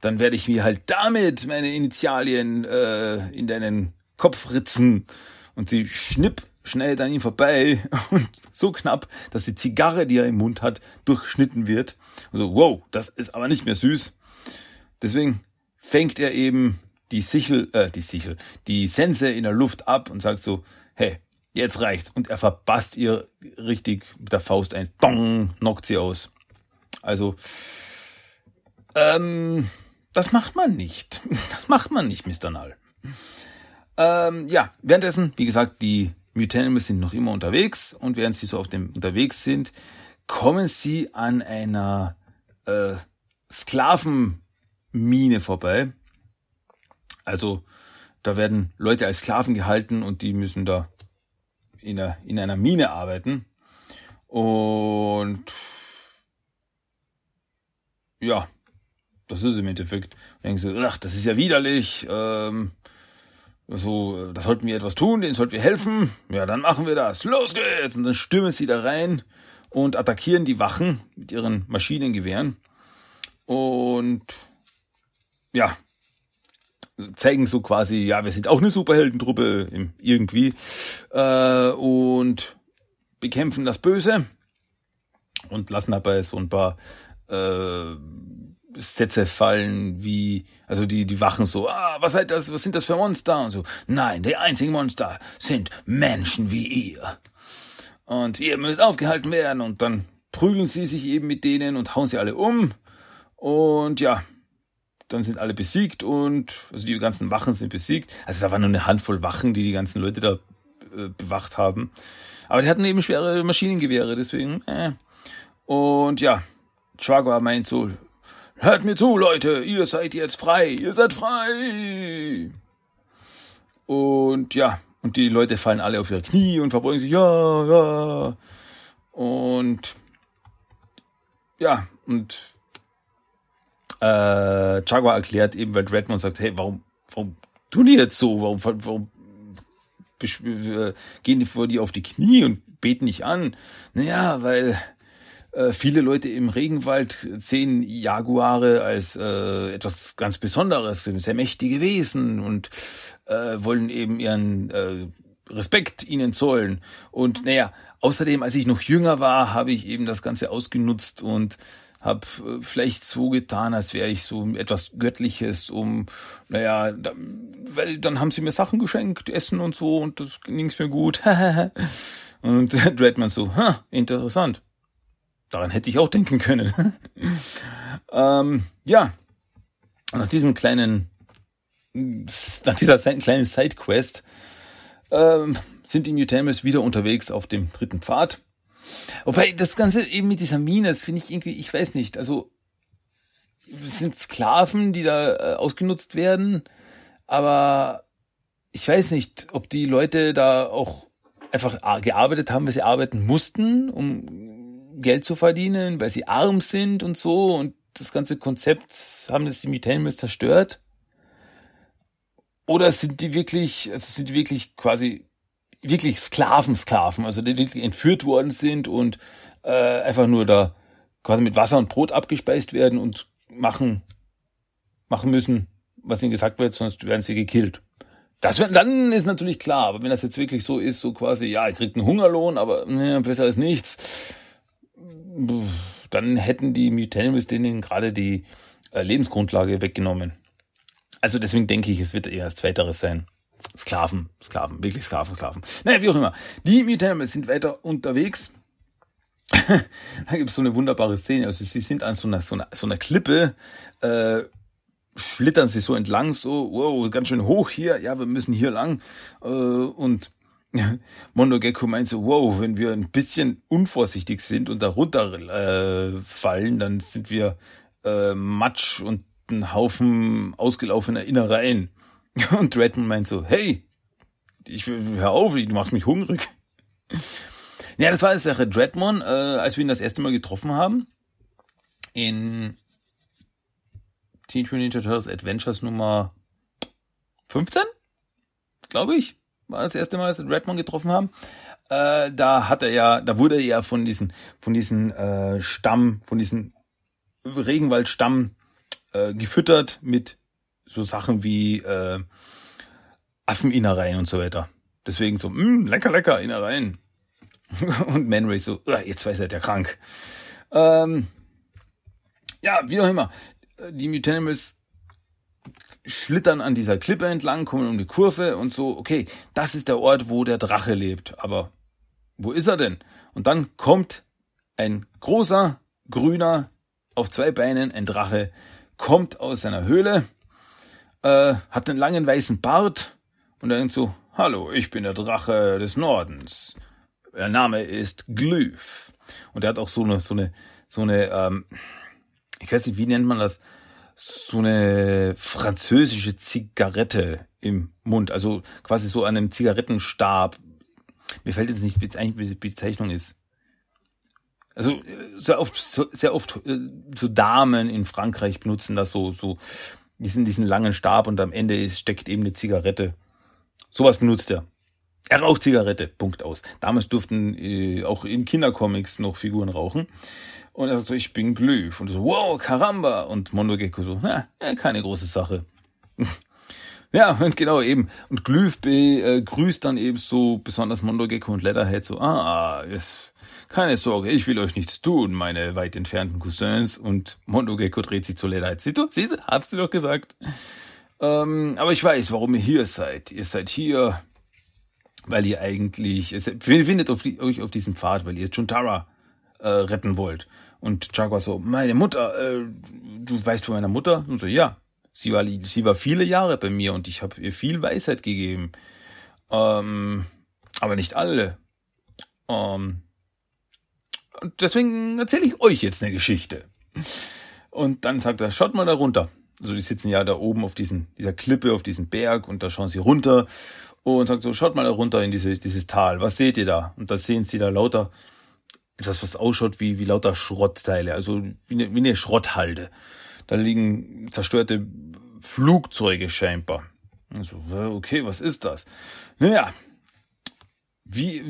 dann werde ich mir halt damit meine Initialien äh, in deinen Kopf ritzen. Und sie schnipp schnell an ihm vorbei und so knapp, dass die Zigarre, die er im Mund hat, durchschnitten wird. Und so, wow, das ist aber nicht mehr süß. Deswegen fängt er eben die Sichel, äh, die Sichel, die Sense in der Luft ab und sagt so, hey, jetzt reicht's. Und er verbasst ihr richtig mit der Faust ein, dong, knockt sie aus. Also, ähm, das macht man nicht. Das macht man nicht, Mr. Null. Ähm, ja, währenddessen, wie gesagt, die Mutanimals sind noch immer unterwegs und während sie so auf dem unterwegs sind, kommen sie an einer äh, Sklavenmine vorbei. Also da werden Leute als Sklaven gehalten und die müssen da in einer, in einer Mine arbeiten. Und ja, das ist im Endeffekt. Denkst du, ach, das ist ja widerlich. Ähm, so, da sollten wir etwas tun, denen sollten wir helfen. Ja, dann machen wir das. Los geht's! Und dann stürmen sie da rein und attackieren die Wachen mit ihren Maschinengewehren. Und ja, zeigen so quasi, ja, wir sind auch eine Superheldentruppe irgendwie. Äh, und bekämpfen das Böse und lassen dabei so ein paar äh, Sätze fallen, wie, also die, die Wachen so, ah, was seid das, was sind das für Monster? Und so, nein, die einzigen Monster sind Menschen wie ihr. Und ihr müsst aufgehalten werden und dann prügeln sie sich eben mit denen und hauen sie alle um. Und ja, dann sind alle besiegt und, also die ganzen Wachen sind besiegt. Also da war nur eine Handvoll Wachen, die die ganzen Leute da äh, bewacht haben. Aber die hatten eben schwere Maschinengewehre, deswegen, äh. Und ja, Chagua meint so, Hört mir zu, Leute, ihr seid jetzt frei, ihr seid frei. Und ja, und die Leute fallen alle auf ihre Knie und verbeugen sich, ja, ja. Und ja, und äh, Jaguar erklärt eben, weil Redmond sagt, hey, warum, warum tun die jetzt so? Warum, warum äh, gehen die vor dir auf die Knie und beten nicht an? Naja, weil äh, viele Leute im Regenwald sehen Jaguare als äh, etwas ganz Besonderes, sehr mächtige Wesen und äh, wollen eben ihren äh, Respekt ihnen zollen. Und naja, außerdem, als ich noch jünger war, habe ich eben das Ganze ausgenutzt und habe äh, vielleicht so getan, als wäre ich so etwas Göttliches, um, naja, da, weil dann haben sie mir Sachen geschenkt, Essen und so, und das ging's mir gut. und Dreadman so, ha, interessant. Daran hätte ich auch denken können. ähm, ja, nach diesem kleinen, nach dieser kleinen Sidequest ähm, sind die Mutamers wieder unterwegs auf dem dritten Pfad. Wobei das Ganze eben mit dieser Mine, das finde ich irgendwie, ich weiß nicht, also es sind Sklaven, die da äh, ausgenutzt werden, aber ich weiß nicht, ob die Leute da auch einfach gearbeitet haben, weil sie arbeiten mussten, um Geld zu verdienen, weil sie arm sind und so und das ganze Konzept haben das die Mitelmes zerstört? Oder sind die wirklich, also sind die wirklich quasi wirklich Sklaven, Sklaven, also die wirklich entführt worden sind und äh, einfach nur da quasi mit Wasser und Brot abgespeist werden und machen, machen müssen, was ihnen gesagt wird, sonst werden sie gekillt. Das dann ist natürlich klar, aber wenn das jetzt wirklich so ist, so quasi, ja, ihr kriegt einen Hungerlohn, aber ne, besser als nichts, dann hätten die Mutanimals denen gerade die äh, Lebensgrundlage weggenommen. Also deswegen denke ich, es wird eher das Zweiteres sein. Sklaven, Sklaven, wirklich Sklaven, Sklaven. Naja, wie auch immer. Die Mutanimals sind weiter unterwegs. da gibt es so eine wunderbare Szene. Also sie sind an so einer, so einer, so einer Klippe, äh, schlittern sie so entlang, so, wow, ganz schön hoch hier, ja, wir müssen hier lang. Äh, und Mondo Gecko meint so, wow, wenn wir ein bisschen unvorsichtig sind und da runterfallen, äh, fallen, dann sind wir äh, Matsch und ein Haufen ausgelaufener Innereien. Und Redmond meint so, hey, ich hör auf, du machst mich hungrig. Ja, das war die Sache. Dreadmon, äh, als wir ihn das erste Mal getroffen haben, in Teenage Mutant Ninja Turtles Adventures Nummer 15, glaube ich war das erste Mal, dass wir Redmond getroffen haben. Äh, da hat er ja, da wurde er ja von diesen, von diesen äh, Stamm, von diesen Regenwaldstamm äh, gefüttert mit so Sachen wie äh, Affeninnereien und so weiter. Deswegen so, mh, hm, lecker, lecker, Innereien. und Man so, jetzt weiß er, der krank. Ähm, ja, wie auch immer. Die Mutanimals schlittern an dieser Klippe entlang, kommen um die Kurve und so, okay, das ist der Ort, wo der Drache lebt. Aber wo ist er denn? Und dann kommt ein großer, grüner, auf zwei Beinen, ein Drache, kommt aus seiner Höhle, äh, hat einen langen weißen Bart und denkt so, hallo, ich bin der Drache des Nordens. Der Name ist Glyph. Und er hat auch so eine, so eine, so eine, ähm, ich weiß nicht, wie nennt man das? So eine französische Zigarette im Mund, also quasi so an einem Zigarettenstab. Mir fällt jetzt nicht, wie eigentlich die Bezeichnung ist. Also sehr oft, sehr oft äh, so Damen in Frankreich benutzen das so, so diesen, diesen langen Stab und am Ende ist, steckt eben eine Zigarette. Sowas benutzt er. Er raucht Zigarette, Punkt aus. Damals durften äh, auch in Kindercomics noch Figuren rauchen. Und er sagt so, ich bin Glüf. Und so, wow, Karamba. Und Mondo Gecko so, ja, keine große Sache. Ja, und genau eben. Und Glyph begrüßt dann eben so besonders Mondogecko und Leatherhead so, ah, ist, keine Sorge, ich will euch nichts tun, meine weit entfernten Cousins. Und Mondogecko dreht sich zu Leatherhead. Siehst du, siehst du, hab's dir doch gesagt. Ähm, aber ich weiß, warum ihr hier seid. Ihr seid hier, weil ihr eigentlich, es findet auf euch auf diesem Pfad, weil ihr Chuntara äh, retten wollt. Und Jaguar so, meine Mutter, äh, du weißt von meiner Mutter? Und so, ja, sie war, sie war viele Jahre bei mir und ich habe ihr viel Weisheit gegeben. Ähm, aber nicht alle. Ähm, und deswegen erzähle ich euch jetzt eine Geschichte. Und dann sagt er, schaut mal da runter. Also die sitzen ja da oben auf diesen, dieser Klippe, auf diesem Berg und da schauen sie runter und sagt so, schaut mal da runter in diese, dieses Tal. Was seht ihr da? Und da sehen sie da lauter etwas, was ausschaut wie, wie lauter Schrottteile, also wie eine, wie eine Schrotthalde. Da liegen zerstörte Flugzeuge scheinbar. Also, okay, was ist das? Naja, wie,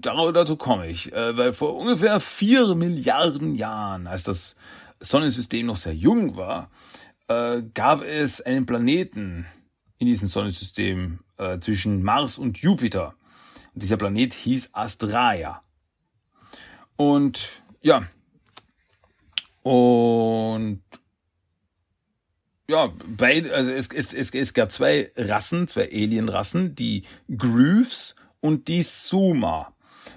dazu komme ich, äh, weil vor ungefähr vier Milliarden Jahren, als das Sonnensystem noch sehr jung war, äh, gab es einen Planeten in diesem Sonnensystem äh, zwischen Mars und Jupiter. Und dieser Planet hieß Astraea. Und ja, und ja, beide, also es, es, es, es gab zwei Rassen, zwei Alienrassen, die Grooves und die Suma.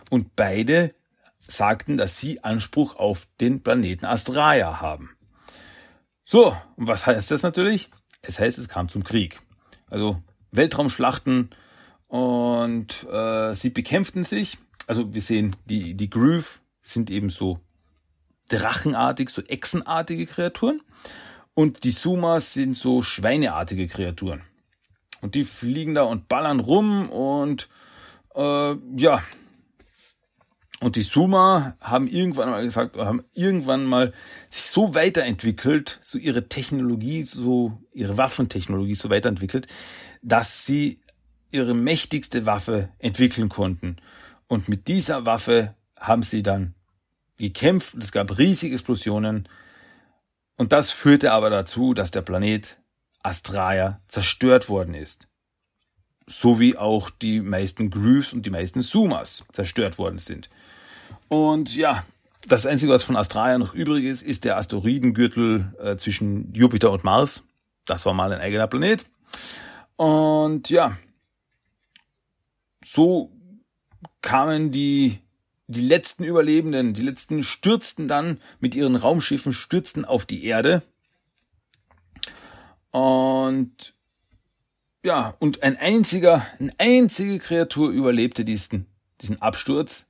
Und beide sagten, dass sie Anspruch auf den Planeten Astraea haben. So, und was heißt das natürlich? Es heißt, es kam zum Krieg. Also Weltraumschlachten und äh, sie bekämpften sich. Also wir sehen, die, die Groove sind eben so drachenartig, so echsenartige Kreaturen. Und die Sumas sind so schweineartige Kreaturen. Und die fliegen da und ballern rum und äh, ja. Und die Suma haben irgendwann mal gesagt, haben irgendwann mal sich so weiterentwickelt, so ihre Technologie, so ihre Waffentechnologie so weiterentwickelt, dass sie ihre mächtigste Waffe entwickeln konnten. Und mit dieser Waffe haben sie dann gekämpft es gab riesige Explosionen. Und das führte aber dazu, dass der Planet Astraea zerstört worden ist. So wie auch die meisten Grooves und die meisten Sumas zerstört worden sind. Und ja, das Einzige, was von Astraea noch übrig ist, ist der Asteroidengürtel äh, zwischen Jupiter und Mars. Das war mal ein eigener Planet. Und ja, so kamen die die letzten Überlebenden, die letzten stürzten dann mit ihren Raumschiffen, stürzten auf die Erde. Und ja, und ein einziger, eine einzige Kreatur überlebte diesen, diesen Absturz.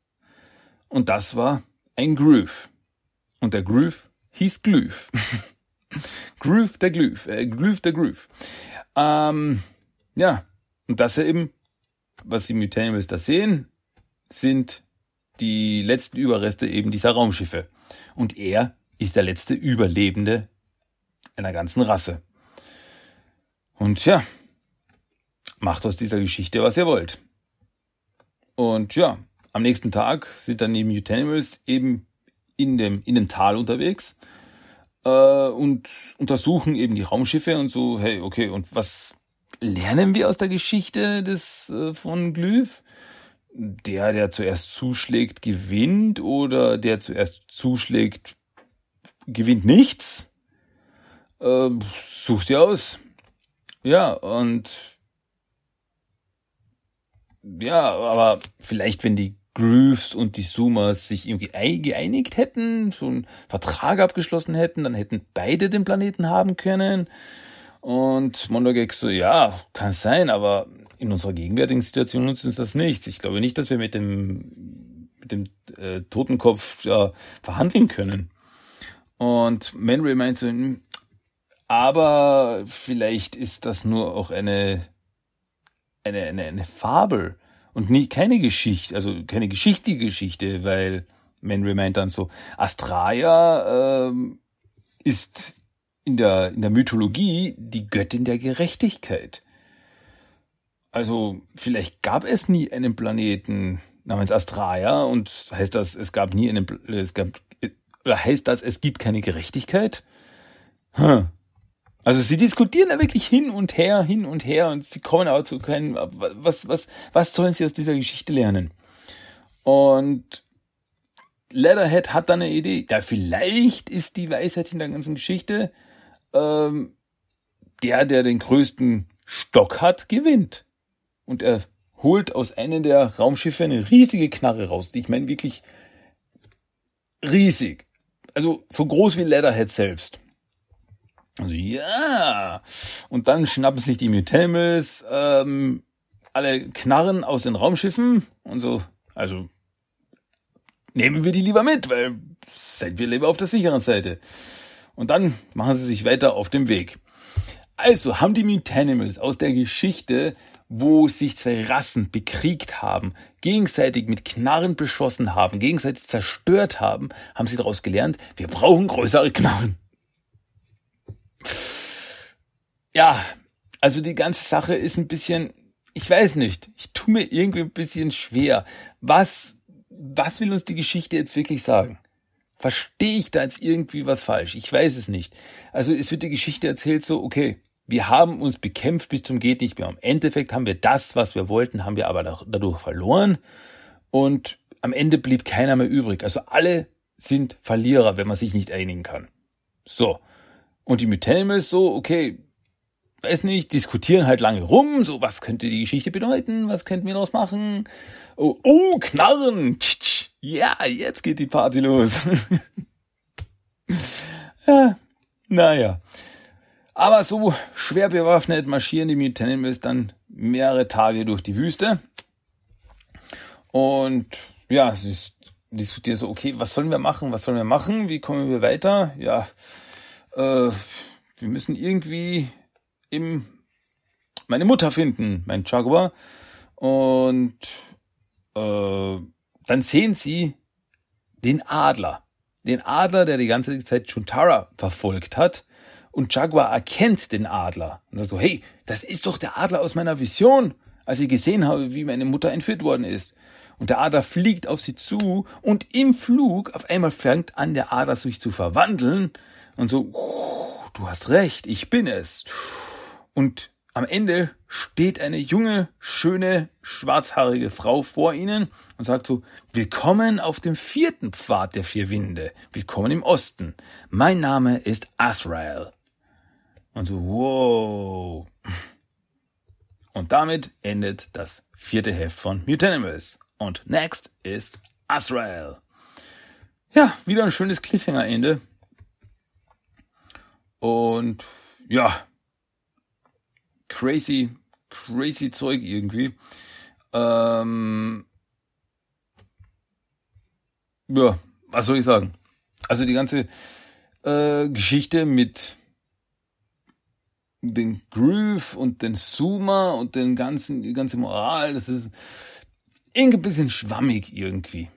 Und das war ein Groove. Und der Groove hieß Glyph. Groove der Glyph, äh, Glyph der Groove. Ähm, ja, und das eben, was die Mutanimals da sehen, sind die letzten Überreste eben dieser Raumschiffe. Und er ist der letzte Überlebende einer ganzen Rasse. Und ja, macht aus dieser Geschichte, was ihr wollt. Und ja, am nächsten Tag sind dann die Mutanimals eben in dem, in dem Tal unterwegs äh, und untersuchen eben die Raumschiffe und so, hey, okay, und was lernen wir aus der Geschichte des äh, von Glyph? Der, der zuerst zuschlägt, gewinnt oder der zuerst zuschlägt, gewinnt nichts. Äh, such sie aus. Ja, und ja, aber vielleicht, wenn die Grooves und die Sumas sich irgendwie geeinigt hätten, so einen Vertrag abgeschlossen hätten, dann hätten beide den Planeten haben können. Und Mondogex so, ja, kann sein, aber in unserer gegenwärtigen Situation nutzt uns das nichts. Ich glaube nicht, dass wir mit dem, mit dem äh, Totenkopf ja, verhandeln können. Und Manray meint so, hm, aber vielleicht ist das nur auch eine, eine, eine, eine Fabel und nie, keine Geschichte, also keine geschichtliche Geschichte, weil Manray meint dann so, Astraea ähm, ist in der, in der Mythologie die Göttin der Gerechtigkeit. Also vielleicht gab es nie einen Planeten namens Astraea und heißt das, es gab nie einen, es gab, oder heißt das, es gibt keine Gerechtigkeit? Hm. Also sie diskutieren da wirklich hin und her, hin und her und sie kommen aber zu keinem, was, was, was sollen sie aus dieser Geschichte lernen? Und Leatherhead hat dann eine Idee. Ja, vielleicht ist die Weisheit in der ganzen Geschichte, ähm, der, der den größten Stock hat, gewinnt. Und er holt aus einem der Raumschiffe eine riesige Knarre raus. Ich meine wirklich riesig. Also so groß wie Leatherhead selbst. Also ja. Und dann schnappen sich die Mutamels ähm, alle Knarren aus den Raumschiffen und so. Also nehmen wir die lieber mit, weil seid wir lieber auf der sicheren Seite. Und dann machen sie sich weiter auf dem Weg. Also haben die Mutanimals aus der Geschichte, wo sich zwei Rassen bekriegt haben, gegenseitig mit Knarren beschossen haben, gegenseitig zerstört haben, haben sie daraus gelernt, wir brauchen größere Knarren. Ja, also die ganze Sache ist ein bisschen, ich weiß nicht, ich tue mir irgendwie ein bisschen schwer. Was, was will uns die Geschichte jetzt wirklich sagen? Verstehe ich da jetzt irgendwie was falsch? Ich weiß es nicht. Also es wird die Geschichte erzählt so, okay, wir haben uns bekämpft bis zum geht nicht mehr. Im Endeffekt haben wir das, was wir wollten, haben wir aber dadurch verloren. Und am Ende blieb keiner mehr übrig. Also alle sind Verlierer, wenn man sich nicht einigen kann. So. Und die Mutanimals so, okay, weiß nicht, diskutieren halt lange rum, so was könnte die Geschichte bedeuten, was könnten wir daraus machen? Oh, oh Knarren! Ja, jetzt geht die Party los. ja, naja. Aber so schwer bewaffnet marschieren die Mutanimals dann mehrere Tage durch die Wüste. Und ja, sie diskutieren so, okay, was sollen wir machen, was sollen wir machen, wie kommen wir weiter? Ja, äh, wir müssen irgendwie im meine Mutter finden, mein Jaguar. Und äh, dann sehen sie den Adler. Den Adler, der die ganze Zeit Chuntara verfolgt hat. Und Jaguar erkennt den Adler und sagt so, hey, das ist doch der Adler aus meiner Vision, als ich gesehen habe, wie meine Mutter entführt worden ist. Und der Adler fliegt auf sie zu und im Flug auf einmal fängt an, der Adler sich zu verwandeln und so, du hast recht, ich bin es. Und am Ende steht eine junge, schöne, schwarzhaarige Frau vor ihnen und sagt so, Willkommen auf dem vierten Pfad der vier Winde. Willkommen im Osten. Mein Name ist Azrael. Und so, wow. Und damit endet das vierte Heft von Mutanimals. Und next ist Azrael. Ja, wieder ein schönes Cliffhanger-Ende. Und ja, crazy, crazy Zeug irgendwie. Ähm, ja, was soll ich sagen? Also die ganze äh, Geschichte mit den Groove und den Zoomer und den ganzen, die ganze Moral, das ist irgendwie ein bisschen schwammig irgendwie.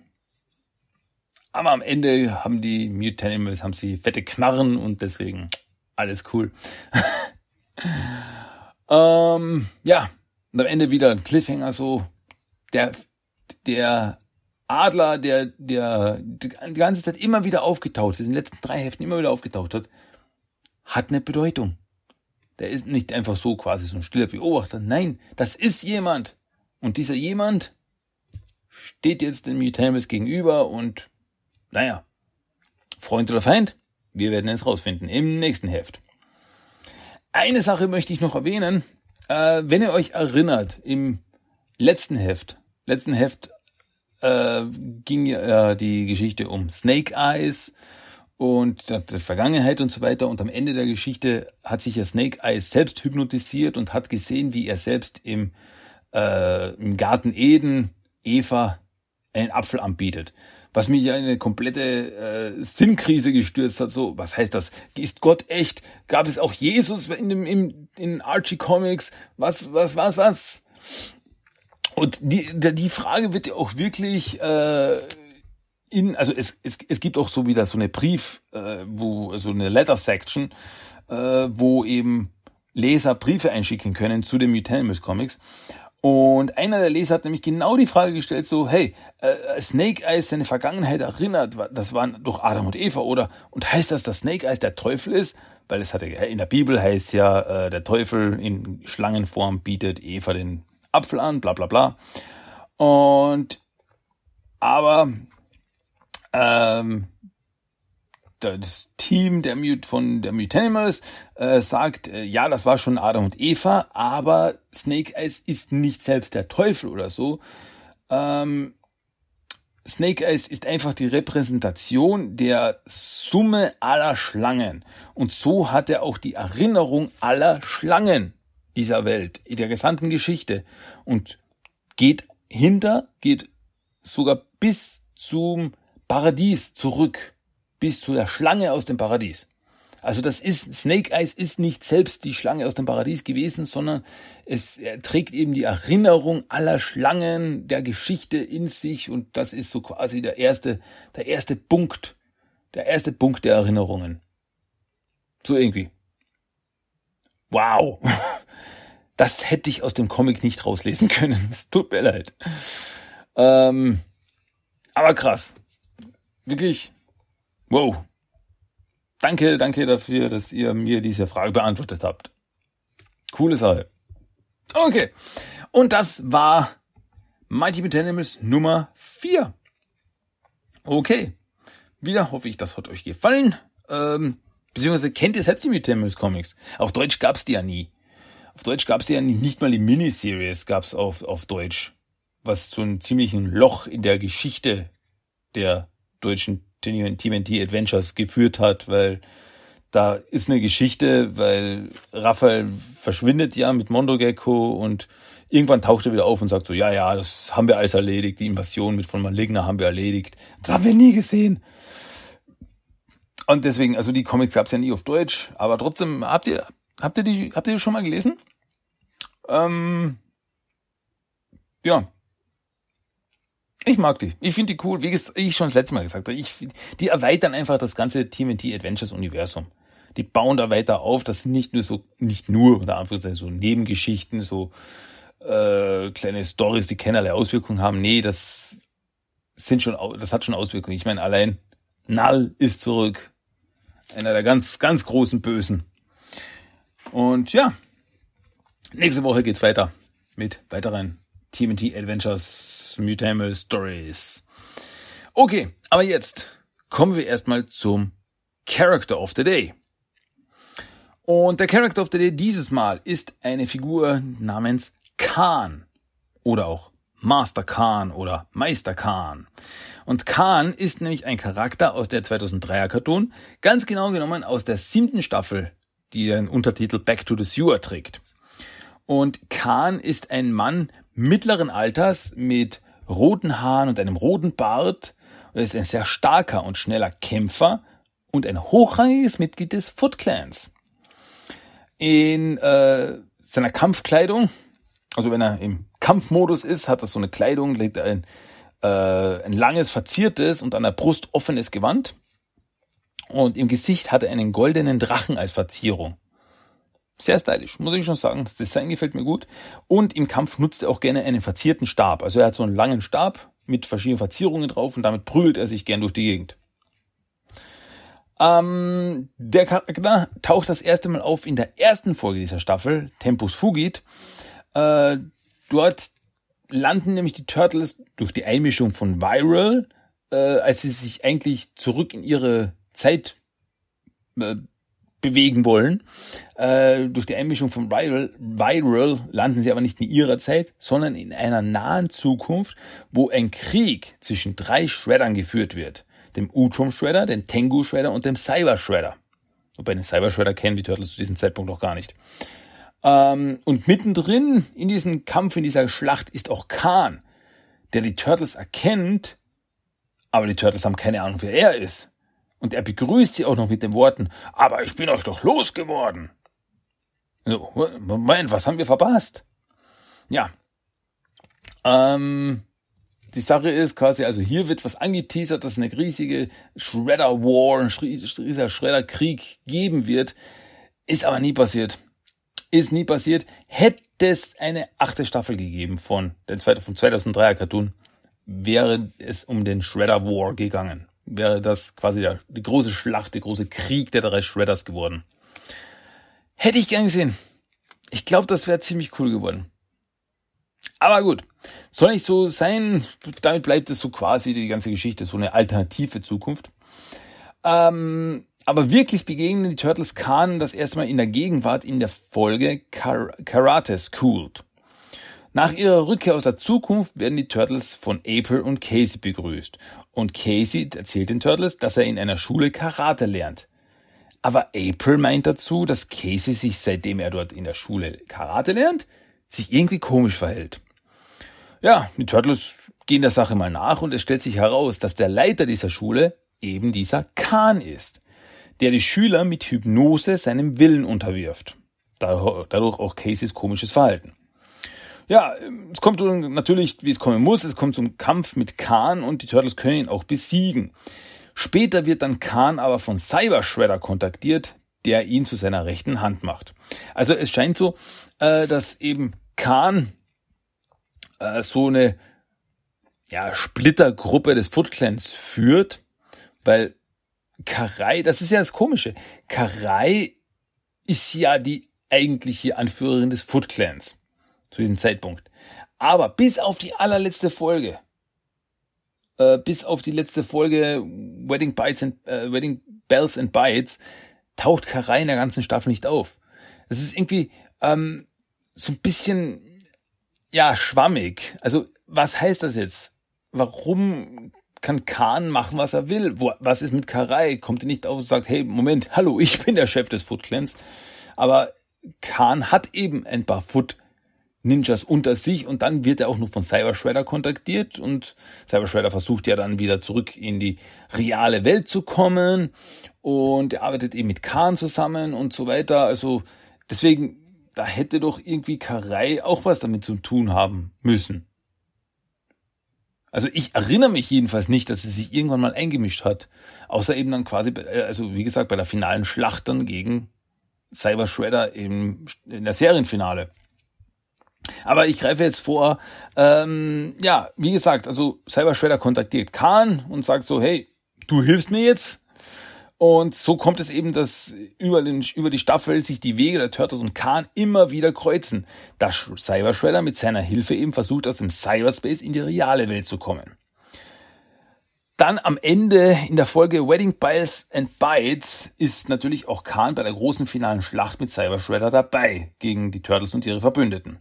Aber am Ende haben die Mutanimals, haben sie fette Knarren und deswegen alles cool. ähm, ja, und am Ende wieder ein Cliffhanger so. Der, der Adler, der, der die ganze Zeit immer wieder aufgetaucht ist, in den letzten drei Heften immer wieder aufgetaucht hat, hat eine Bedeutung. Der ist nicht einfach so quasi so ein stiller Beobachter. Nein, das ist jemand. Und dieser jemand steht jetzt den Mutamus gegenüber und, naja, Freund oder Feind? Wir werden es rausfinden im nächsten Heft. Eine Sache möchte ich noch erwähnen. Äh, wenn ihr euch erinnert, im letzten Heft, letzten Heft äh, ging äh, die Geschichte um Snake Eyes und der Vergangenheit und so weiter. Und am Ende der Geschichte hat sich ja Snake Eyes selbst hypnotisiert und hat gesehen, wie er selbst im, äh, im Garten Eden Eva einen Apfel anbietet. Was mich ja in eine komplette äh, Sinnkrise gestürzt hat. So, was heißt das? Ist Gott echt? Gab es auch Jesus in dem im, in Archie Comics? Was, was, was, was? Und die, die Frage wird ja auch wirklich äh, in, also es, es, es gibt auch so wieder so eine Brief, äh, wo, so eine Letter-Section, äh, wo eben Leser Briefe einschicken können zu den Mutanimals Comics. Und einer der Leser hat nämlich genau die Frage gestellt, so, hey, äh, Snake Eyes seine Vergangenheit erinnert, das waren doch Adam und Eva, oder? Und heißt das, dass Snake Eyes der Teufel ist? weil es hatte in der Bibel heißt ja, äh, der Teufel in Schlangenform bietet Eva den Apfel an, bla bla bla. Und aber ähm, das Team der Mut von der Mutanimals äh, sagt, äh, ja, das war schon Adam und Eva, aber Snake Eyes ist nicht selbst der Teufel oder so. Ähm, Snake Eyes ist einfach die Repräsentation der Summe aller Schlangen. Und so hat er auch die Erinnerung aller Schlangen dieser Welt, in der gesamten Geschichte. Und geht hinter, geht sogar bis zum Paradies zurück bis zu der Schlange aus dem Paradies. Also das ist, Snake Eyes ist nicht selbst die Schlange aus dem Paradies gewesen, sondern es trägt eben die Erinnerung aller Schlangen der Geschichte in sich und das ist so quasi der erste, der erste Punkt, der erste Punkt der Erinnerungen. So irgendwie. Wow. Das hätte ich aus dem Comic nicht rauslesen können. Es tut mir leid. Ähm, aber krass. Wirklich Wow. Danke, danke dafür, dass ihr mir diese Frage beantwortet habt. Coole Sache. Okay. Und das war Mighty Animals Nummer 4. Okay. Wieder hoffe ich, das hat euch gefallen. Ähm, beziehungsweise kennt ihr selbst die Mutant Comics? Auf Deutsch gab's die ja nie. Auf Deutsch gab's die ja nicht, nicht mal die Miniseries gab's auf, auf Deutsch. Was zu einem ziemlichen Loch in der Geschichte der deutschen TMNT Adventures geführt hat, weil da ist eine Geschichte, weil Raphael verschwindet ja mit Mondogecko und irgendwann taucht er wieder auf und sagt so, ja, ja, das haben wir alles erledigt, die Invasion mit von Maligna haben wir erledigt. Das haben wir nie gesehen. Und deswegen, also die Comics gab es ja nie auf Deutsch, aber trotzdem, habt ihr, habt ihr die, habt ihr die schon mal gelesen? Ähm, ja, ich mag die. Ich finde die cool. Wie ich schon das letzte Mal gesagt habe, ich, die erweitern einfach das ganze TMNT Adventures Universum. Die bauen da weiter auf. Das sind nicht nur so, nicht nur, unter Anführungszeichen, so Nebengeschichten, so äh, kleine Stories, die keinerlei Auswirkungen haben. Nee, das sind schon, das hat schon Auswirkungen. Ich meine, allein Null ist zurück. Einer der ganz, ganz großen Bösen. Und ja, nächste Woche geht's weiter mit weiteren TMT Adventures Mutable Stories. Okay, aber jetzt kommen wir erstmal zum Character of the Day. Und der Character of the Day dieses Mal ist eine Figur namens Khan oder auch Master Khan oder Meister Khan. Und Khan ist nämlich ein Charakter aus der 2003er Cartoon, ganz genau genommen aus der siebten Staffel, die den Untertitel Back to the Sewer trägt. Und Khan ist ein Mann mittleren Alters mit roten Haaren und einem roten Bart. Er ist ein sehr starker und schneller Kämpfer und ein hochrangiges Mitglied des Foot Clans. In äh, seiner Kampfkleidung, also wenn er im Kampfmodus ist, hat er so eine Kleidung, legt ein, äh, ein langes, verziertes und an der Brust offenes Gewand. Und im Gesicht hat er einen goldenen Drachen als Verzierung. Sehr stylisch, muss ich schon sagen. Das Design gefällt mir gut. Und im Kampf nutzt er auch gerne einen verzierten Stab. Also er hat so einen langen Stab mit verschiedenen Verzierungen drauf und damit prügelt er sich gern durch die Gegend. Ähm, der Charakter taucht das erste Mal auf in der ersten Folge dieser Staffel, Tempus Fugit. Äh, dort landen nämlich die Turtles durch die Einmischung von Viral, äh, als sie sich eigentlich zurück in ihre Zeit äh, bewegen wollen. Äh, durch die Einmischung von Viral, Viral landen sie aber nicht in ihrer Zeit, sondern in einer nahen Zukunft, wo ein Krieg zwischen drei Shreddern geführt wird. Dem Utrom Shredder, dem Tengu Shredder und dem Cyber Shredder. Wobei den Cyber Shredder kennen die Turtles zu diesem Zeitpunkt noch gar nicht. Ähm, und mittendrin in diesem Kampf, in dieser Schlacht ist auch Khan, der die Turtles erkennt, aber die Turtles haben keine Ahnung, wer er ist. Und er begrüßt sie auch noch mit den Worten, aber ich bin euch doch losgeworden. So, Moment, was haben wir verpasst? Ja. Ähm, die Sache ist quasi, also hier wird was angeteasert, dass es eine riesige Shredder War, ein riesiger Shredder Krieg geben wird. Ist aber nie passiert. Ist nie passiert. Hätte es eine achte Staffel gegeben von, den, vom 2003er Cartoon, wäre es um den Shredder War gegangen wäre das quasi der, die große Schlacht, der große Krieg der drei Shredders geworden. Hätte ich gern gesehen. Ich glaube, das wäre ziemlich cool geworden. Aber gut, soll nicht so sein. Damit bleibt es so quasi die ganze Geschichte, so eine alternative Zukunft. Ähm, aber wirklich begegnen die Turtles Khan das erste Mal in der Gegenwart in der Folge Kar Karate Schooled. Nach ihrer Rückkehr aus der Zukunft werden die Turtles von April und Casey begrüßt. Und Casey erzählt den Turtles, dass er in einer Schule Karate lernt. Aber April meint dazu, dass Casey sich, seitdem er dort in der Schule Karate lernt, sich irgendwie komisch verhält. Ja, die Turtles gehen der Sache mal nach und es stellt sich heraus, dass der Leiter dieser Schule eben dieser Khan ist, der die Schüler mit Hypnose seinem Willen unterwirft. Dadurch auch Caseys komisches Verhalten. Ja, es kommt natürlich, wie es kommen muss, es kommt zum Kampf mit Khan und die Turtles können ihn auch besiegen. Später wird dann Khan aber von Cyber Shredder kontaktiert, der ihn zu seiner rechten Hand macht. Also es scheint so, äh, dass eben Khan äh, so eine ja, Splittergruppe des Foot Clans führt, weil Karai, das ist ja das Komische, Karai ist ja die eigentliche Anführerin des Foot Clans zu diesem Zeitpunkt. Aber bis auf die allerletzte Folge, äh, bis auf die letzte Folge Wedding Bites and äh, Wedding Bells and Bites taucht Karai in der ganzen Staffel nicht auf. Es ist irgendwie ähm, so ein bisschen ja, schwammig. Also, was heißt das jetzt? Warum kann Khan machen, was er will? Wo, was ist mit Karai? Kommt er nicht auf und sagt, hey, Moment, hallo, ich bin der Chef des Foot Clans. Aber Khan hat eben ein paar Foot Ninjas unter sich und dann wird er auch nur von Cyber Shredder kontaktiert und Cyber Shredder versucht ja dann wieder zurück in die reale Welt zu kommen und er arbeitet eben mit Khan zusammen und so weiter. Also deswegen da hätte doch irgendwie Karei auch was damit zu tun haben müssen. Also ich erinnere mich jedenfalls nicht, dass sie sich irgendwann mal eingemischt hat. Außer eben dann quasi, äh, also wie gesagt, bei der finalen Schlacht dann gegen Cyber Shredder im, in der Serienfinale. Aber ich greife jetzt vor, ähm, ja, wie gesagt, also Cyber Shredder kontaktiert Khan und sagt so, hey, du hilfst mir jetzt, und so kommt es eben, dass über, den, über die Staffel sich die Wege der Turtles und Khan immer wieder kreuzen, da Cyber Shredder mit seiner Hilfe eben versucht, aus dem Cyberspace in die reale Welt zu kommen. Dann am Ende in der Folge Wedding Bites and Bites ist natürlich auch Khan bei der großen finalen Schlacht mit Cyber Shredder dabei gegen die Turtles und ihre Verbündeten.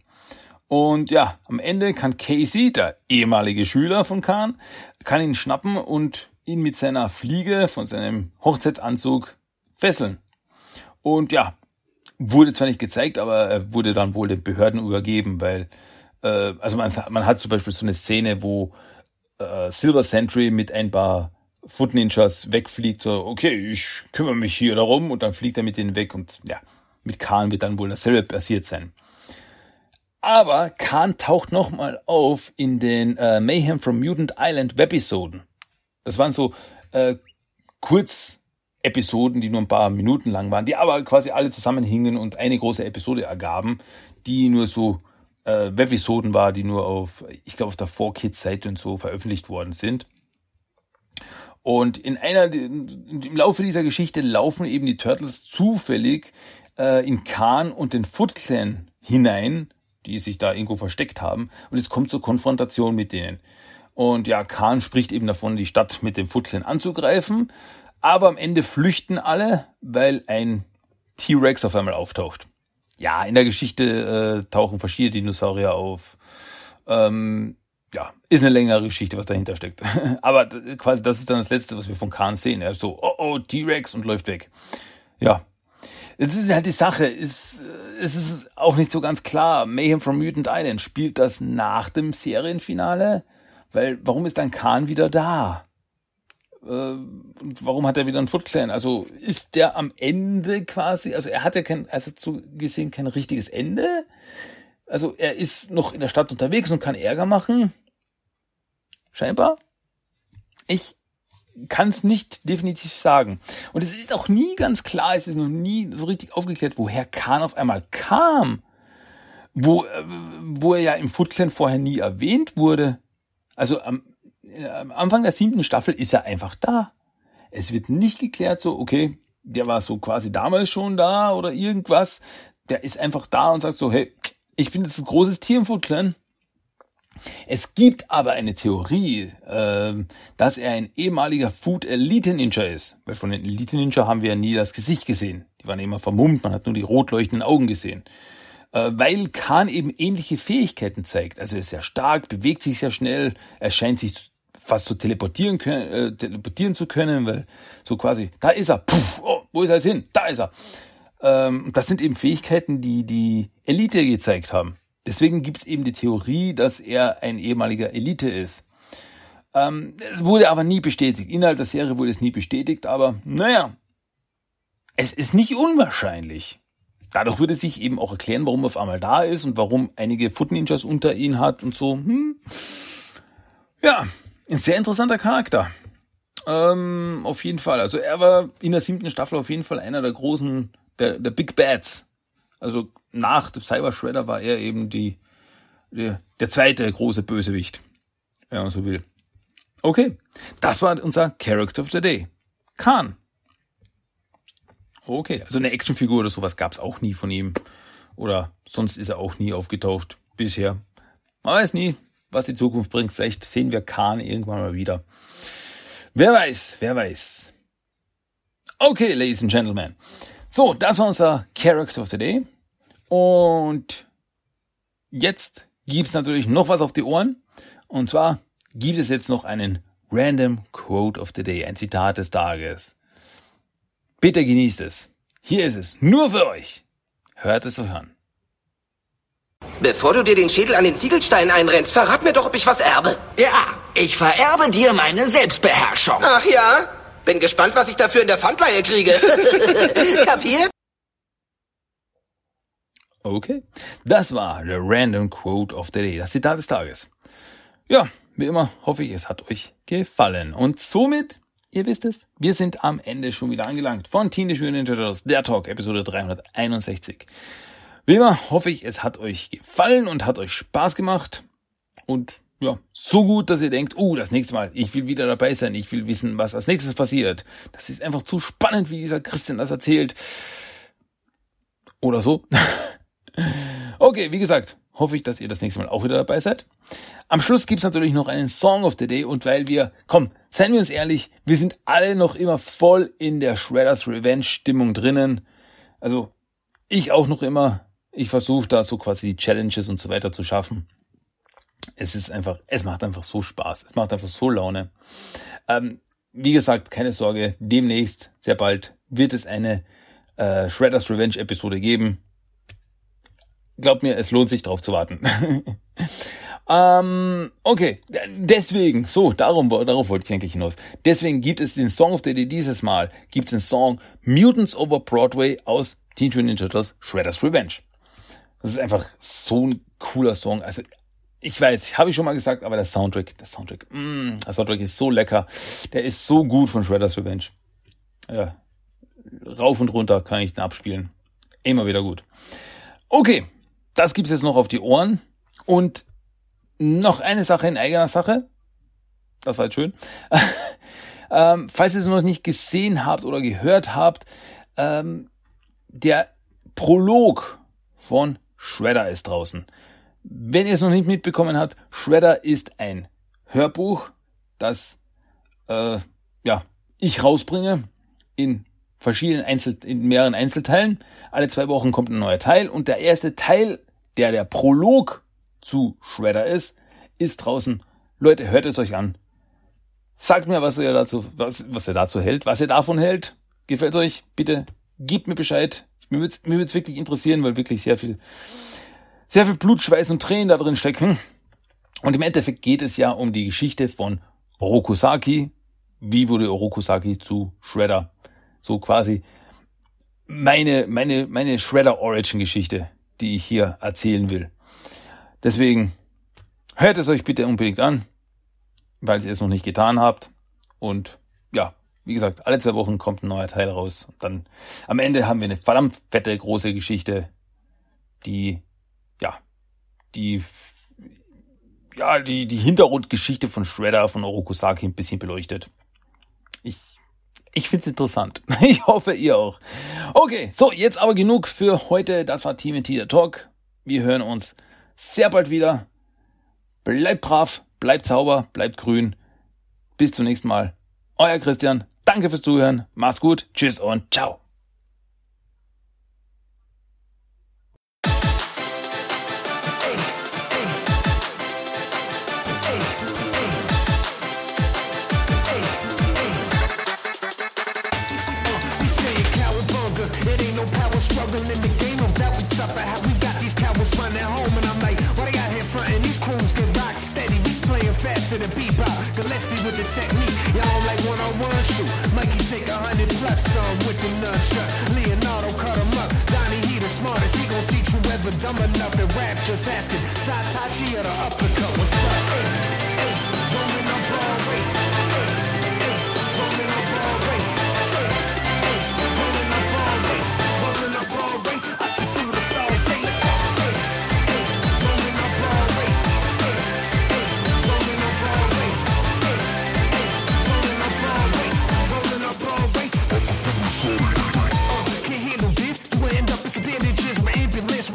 Und ja, am Ende kann Casey, der ehemalige Schüler von Khan, kann ihn schnappen und ihn mit seiner Fliege von seinem Hochzeitsanzug fesseln. Und ja, wurde zwar nicht gezeigt, aber er wurde dann wohl den Behörden übergeben, weil, äh, also man, man hat zum Beispiel so eine Szene, wo äh, Silver Sentry mit ein paar Foot Ninjas wegfliegt, so, okay, ich kümmere mich hier darum und dann fliegt er mit denen weg und ja, mit Khan wird dann wohl dasselbe passiert sein. Aber Khan taucht nochmal auf in den äh, Mayhem from Mutant Island Webisoden. Das waren so äh, Kurzepisoden, die nur ein paar Minuten lang waren, die aber quasi alle zusammenhingen und eine große Episode ergaben, die nur so äh, Webisoden war, die nur auf, ich glaube, auf der 4Kids-Seite und so veröffentlicht worden sind. Und in einer, im Laufe dieser Geschichte laufen eben die Turtles zufällig äh, in Khan und den Foot Clan hinein, die sich da irgendwo versteckt haben. Und es kommt zur Konfrontation mit denen. Und ja, Khan spricht eben davon, die Stadt mit dem Footclan anzugreifen. Aber am Ende flüchten alle, weil ein T-Rex auf einmal auftaucht. Ja, in der Geschichte äh, tauchen verschiedene Dinosaurier auf. Ähm, ja, ist eine längere Geschichte, was dahinter steckt. Aber quasi das ist dann das Letzte, was wir von Khan sehen. Er ist so, oh oh, T-Rex und läuft weg. Ja. Das ist halt die Sache, ist, es ist auch nicht so ganz klar. Mayhem from Mutant Island, spielt das nach dem Serienfinale? Weil, warum ist dann Khan wieder da? Äh, warum hat er wieder einen Foot Clan? Also ist der am Ende quasi, also er hat ja kein, also zu gesehen kein richtiges Ende. Also er ist noch in der Stadt unterwegs und kann Ärger machen. Scheinbar. Ich kann es nicht definitiv sagen. Und es ist auch nie ganz klar, es ist noch nie so richtig aufgeklärt, woher Khan auf einmal kam. Wo, äh, wo er ja im Foot Clan vorher nie erwähnt wurde. Also am, äh, am Anfang der siebten Staffel ist er einfach da. Es wird nicht geklärt, so, okay, der war so quasi damals schon da oder irgendwas. Der ist einfach da und sagt so, hey, ich bin jetzt ein großes Tier im Foot Clan. Es gibt aber eine Theorie, äh, dass er ein ehemaliger Food Elite Ninja ist. Weil von den Elite Ninja haben wir ja nie das Gesicht gesehen. Die waren immer vermummt, man hat nur die rot leuchtenden Augen gesehen. Äh, weil Khan eben ähnliche Fähigkeiten zeigt. Also er ist sehr stark, bewegt sich sehr schnell, er scheint sich fast so teleportieren, können, äh, teleportieren zu können, weil so quasi, da ist er, puff, oh, wo ist er jetzt hin? Da ist er. Ähm, das sind eben Fähigkeiten, die die Elite gezeigt haben. Deswegen gibt es eben die Theorie, dass er ein ehemaliger Elite ist. Ähm, es wurde aber nie bestätigt. Innerhalb der Serie wurde es nie bestätigt, aber naja, es ist nicht unwahrscheinlich. Dadurch würde sich eben auch erklären, warum er auf einmal da ist und warum einige Foot Ninjas unter ihn hat und so. Hm. Ja, ein sehr interessanter Charakter. Ähm, auf jeden Fall. Also er war in der siebten Staffel auf jeden Fall einer der großen, der, der Big Bads. Also nach dem Cyber Shredder war er eben die, der, der zweite große Bösewicht, wenn man so will. Okay, das war unser Character of the Day. Khan. Okay, also eine Actionfigur oder sowas gab es auch nie von ihm. Oder sonst ist er auch nie aufgetaucht bisher. Man weiß nie, was die Zukunft bringt. Vielleicht sehen wir Khan irgendwann mal wieder. Wer weiß, wer weiß. Okay, Ladies and Gentlemen. So, das war unser Character of the Day. Und jetzt gibt's natürlich noch was auf die Ohren. Und zwar gibt es jetzt noch einen Random Quote of the Day, ein Zitat des Tages. Bitte genießt es. Hier ist es, nur für euch. Hört es euch an. Bevor du dir den Schädel an den Ziegelstein einrennst, verrat mir doch, ob ich was erbe. Ja, ich vererbe dir meine Selbstbeherrschung. Ach ja? Bin gespannt, was ich dafür in der Pfandleihe kriege. Kapiert? Okay, das war der Random Quote of the Day, das Zitat des Tages. Ja, wie immer hoffe ich, es hat euch gefallen. Und somit, ihr wisst es, wir sind am Ende schon wieder angelangt von Teenage Mutant Ninja Turtles, der Talk, Episode 361. Wie immer hoffe ich, es hat euch gefallen und hat euch Spaß gemacht. Und ja, so gut, dass ihr denkt, oh, das nächste Mal, ich will wieder dabei sein, ich will wissen, was als nächstes passiert. Das ist einfach zu spannend, wie dieser Christian das erzählt. Oder so. okay, wie gesagt, hoffe ich, dass ihr das nächste Mal auch wieder dabei seid. Am Schluss gibt's natürlich noch einen Song of the Day und weil wir, komm, seien wir uns ehrlich, wir sind alle noch immer voll in der Shredders Revenge Stimmung drinnen. Also ich auch noch immer ich versuche da so quasi die Challenges und so weiter zu schaffen. Es ist einfach, es macht einfach so Spaß. Es macht einfach so Laune. Ähm, wie gesagt, keine Sorge, demnächst, sehr bald, wird es eine äh, Shredders Revenge Episode geben. Glaubt mir, es lohnt sich drauf zu warten. ähm, okay, deswegen, so, darum, darauf wollte ich eigentlich hinaus. Deswegen gibt es den Song of the Day dieses Mal, gibt es den Song Mutants Over Broadway aus Teenage Mutant Ninja Turtles Shredders Revenge. Das ist einfach so ein cooler Song. Also ich weiß, habe ich schon mal gesagt, aber der Soundtrack, der Soundtrack, mm, der Soundtrack ist so lecker. Der ist so gut von Shredder's Revenge. Ja, rauf und runter kann ich den abspielen. Immer wieder gut. Okay, das gibt's jetzt noch auf die Ohren. Und noch eine Sache in eigener Sache. Das war jetzt schön. ähm, falls ihr es noch nicht gesehen habt oder gehört habt, ähm, der Prolog von Shredder ist draußen. Wenn ihr es noch nicht mitbekommen habt, Shredder ist ein Hörbuch, das äh, ja ich rausbringe in verschiedenen Einzel in mehreren Einzelteilen. Alle zwei Wochen kommt ein neuer Teil und der erste Teil, der der Prolog zu Shredder ist, ist draußen. Leute, hört es euch an. Sagt mir, was ihr dazu, was, was ihr dazu hält, was ihr davon hält. Gefällt euch? Bitte gebt mir Bescheid. Mir würde mir würd's wirklich interessieren, weil wirklich sehr viel, sehr viel Blut, Schweiß und Tränen da drin stecken. Und im Endeffekt geht es ja um die Geschichte von Orokusaki. Wie wurde Orokusaki zu Shredder? So quasi meine, meine, meine Shredder Origin Geschichte, die ich hier erzählen will. Deswegen hört es euch bitte unbedingt an, weil ihr es noch nicht getan habt. Und ja, wie gesagt, alle zwei Wochen kommt ein neuer Teil raus. Und dann am Ende haben wir eine verdammt fette große Geschichte, die die ja, die die Hintergrundgeschichte von Shredder von Orokusaki ein bisschen beleuchtet. Ich Ich find's interessant. Ich hoffe, ihr auch. Okay, so, jetzt aber genug für heute. Das war Team der Talk. Wir hören uns sehr bald wieder. Bleibt brav, bleibt sauber, bleibt grün. Bis zum nächsten Mal. Euer Christian. Danke fürs Zuhören. Macht's gut. Tschüss und ciao. Faster than bebop. Gillespie with the technique. Y'all like one on one shoot. Mikey take a hundred plus some with the nunchuck. Leonardo cut him up. Donnie, he the smartest. He gon' teach whoever dumb enough to rap. Just asking. Satachi or the uppercut. What's up? Eh?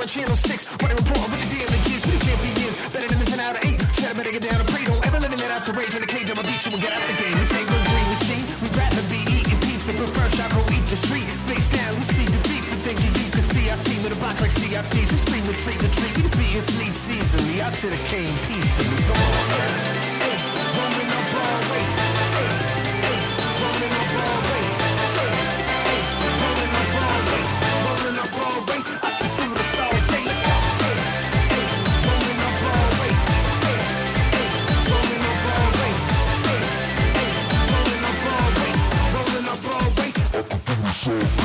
My channel six, running report with the damages. We the champions, better than the 10 out of 8. Shut up, better get down and pray. Don't ever let me let out the rage in the cage. I'm a beast, so we'll get out the game. This ain't no green machine. We'd rather be eating pizza, but first I go eat the street. Face down, we see defeat for thinking you could see our team in a box like CRTs. We scream, retreat, retreat. We defeat and fleet seasonally. I should have came peacefully. Broadway.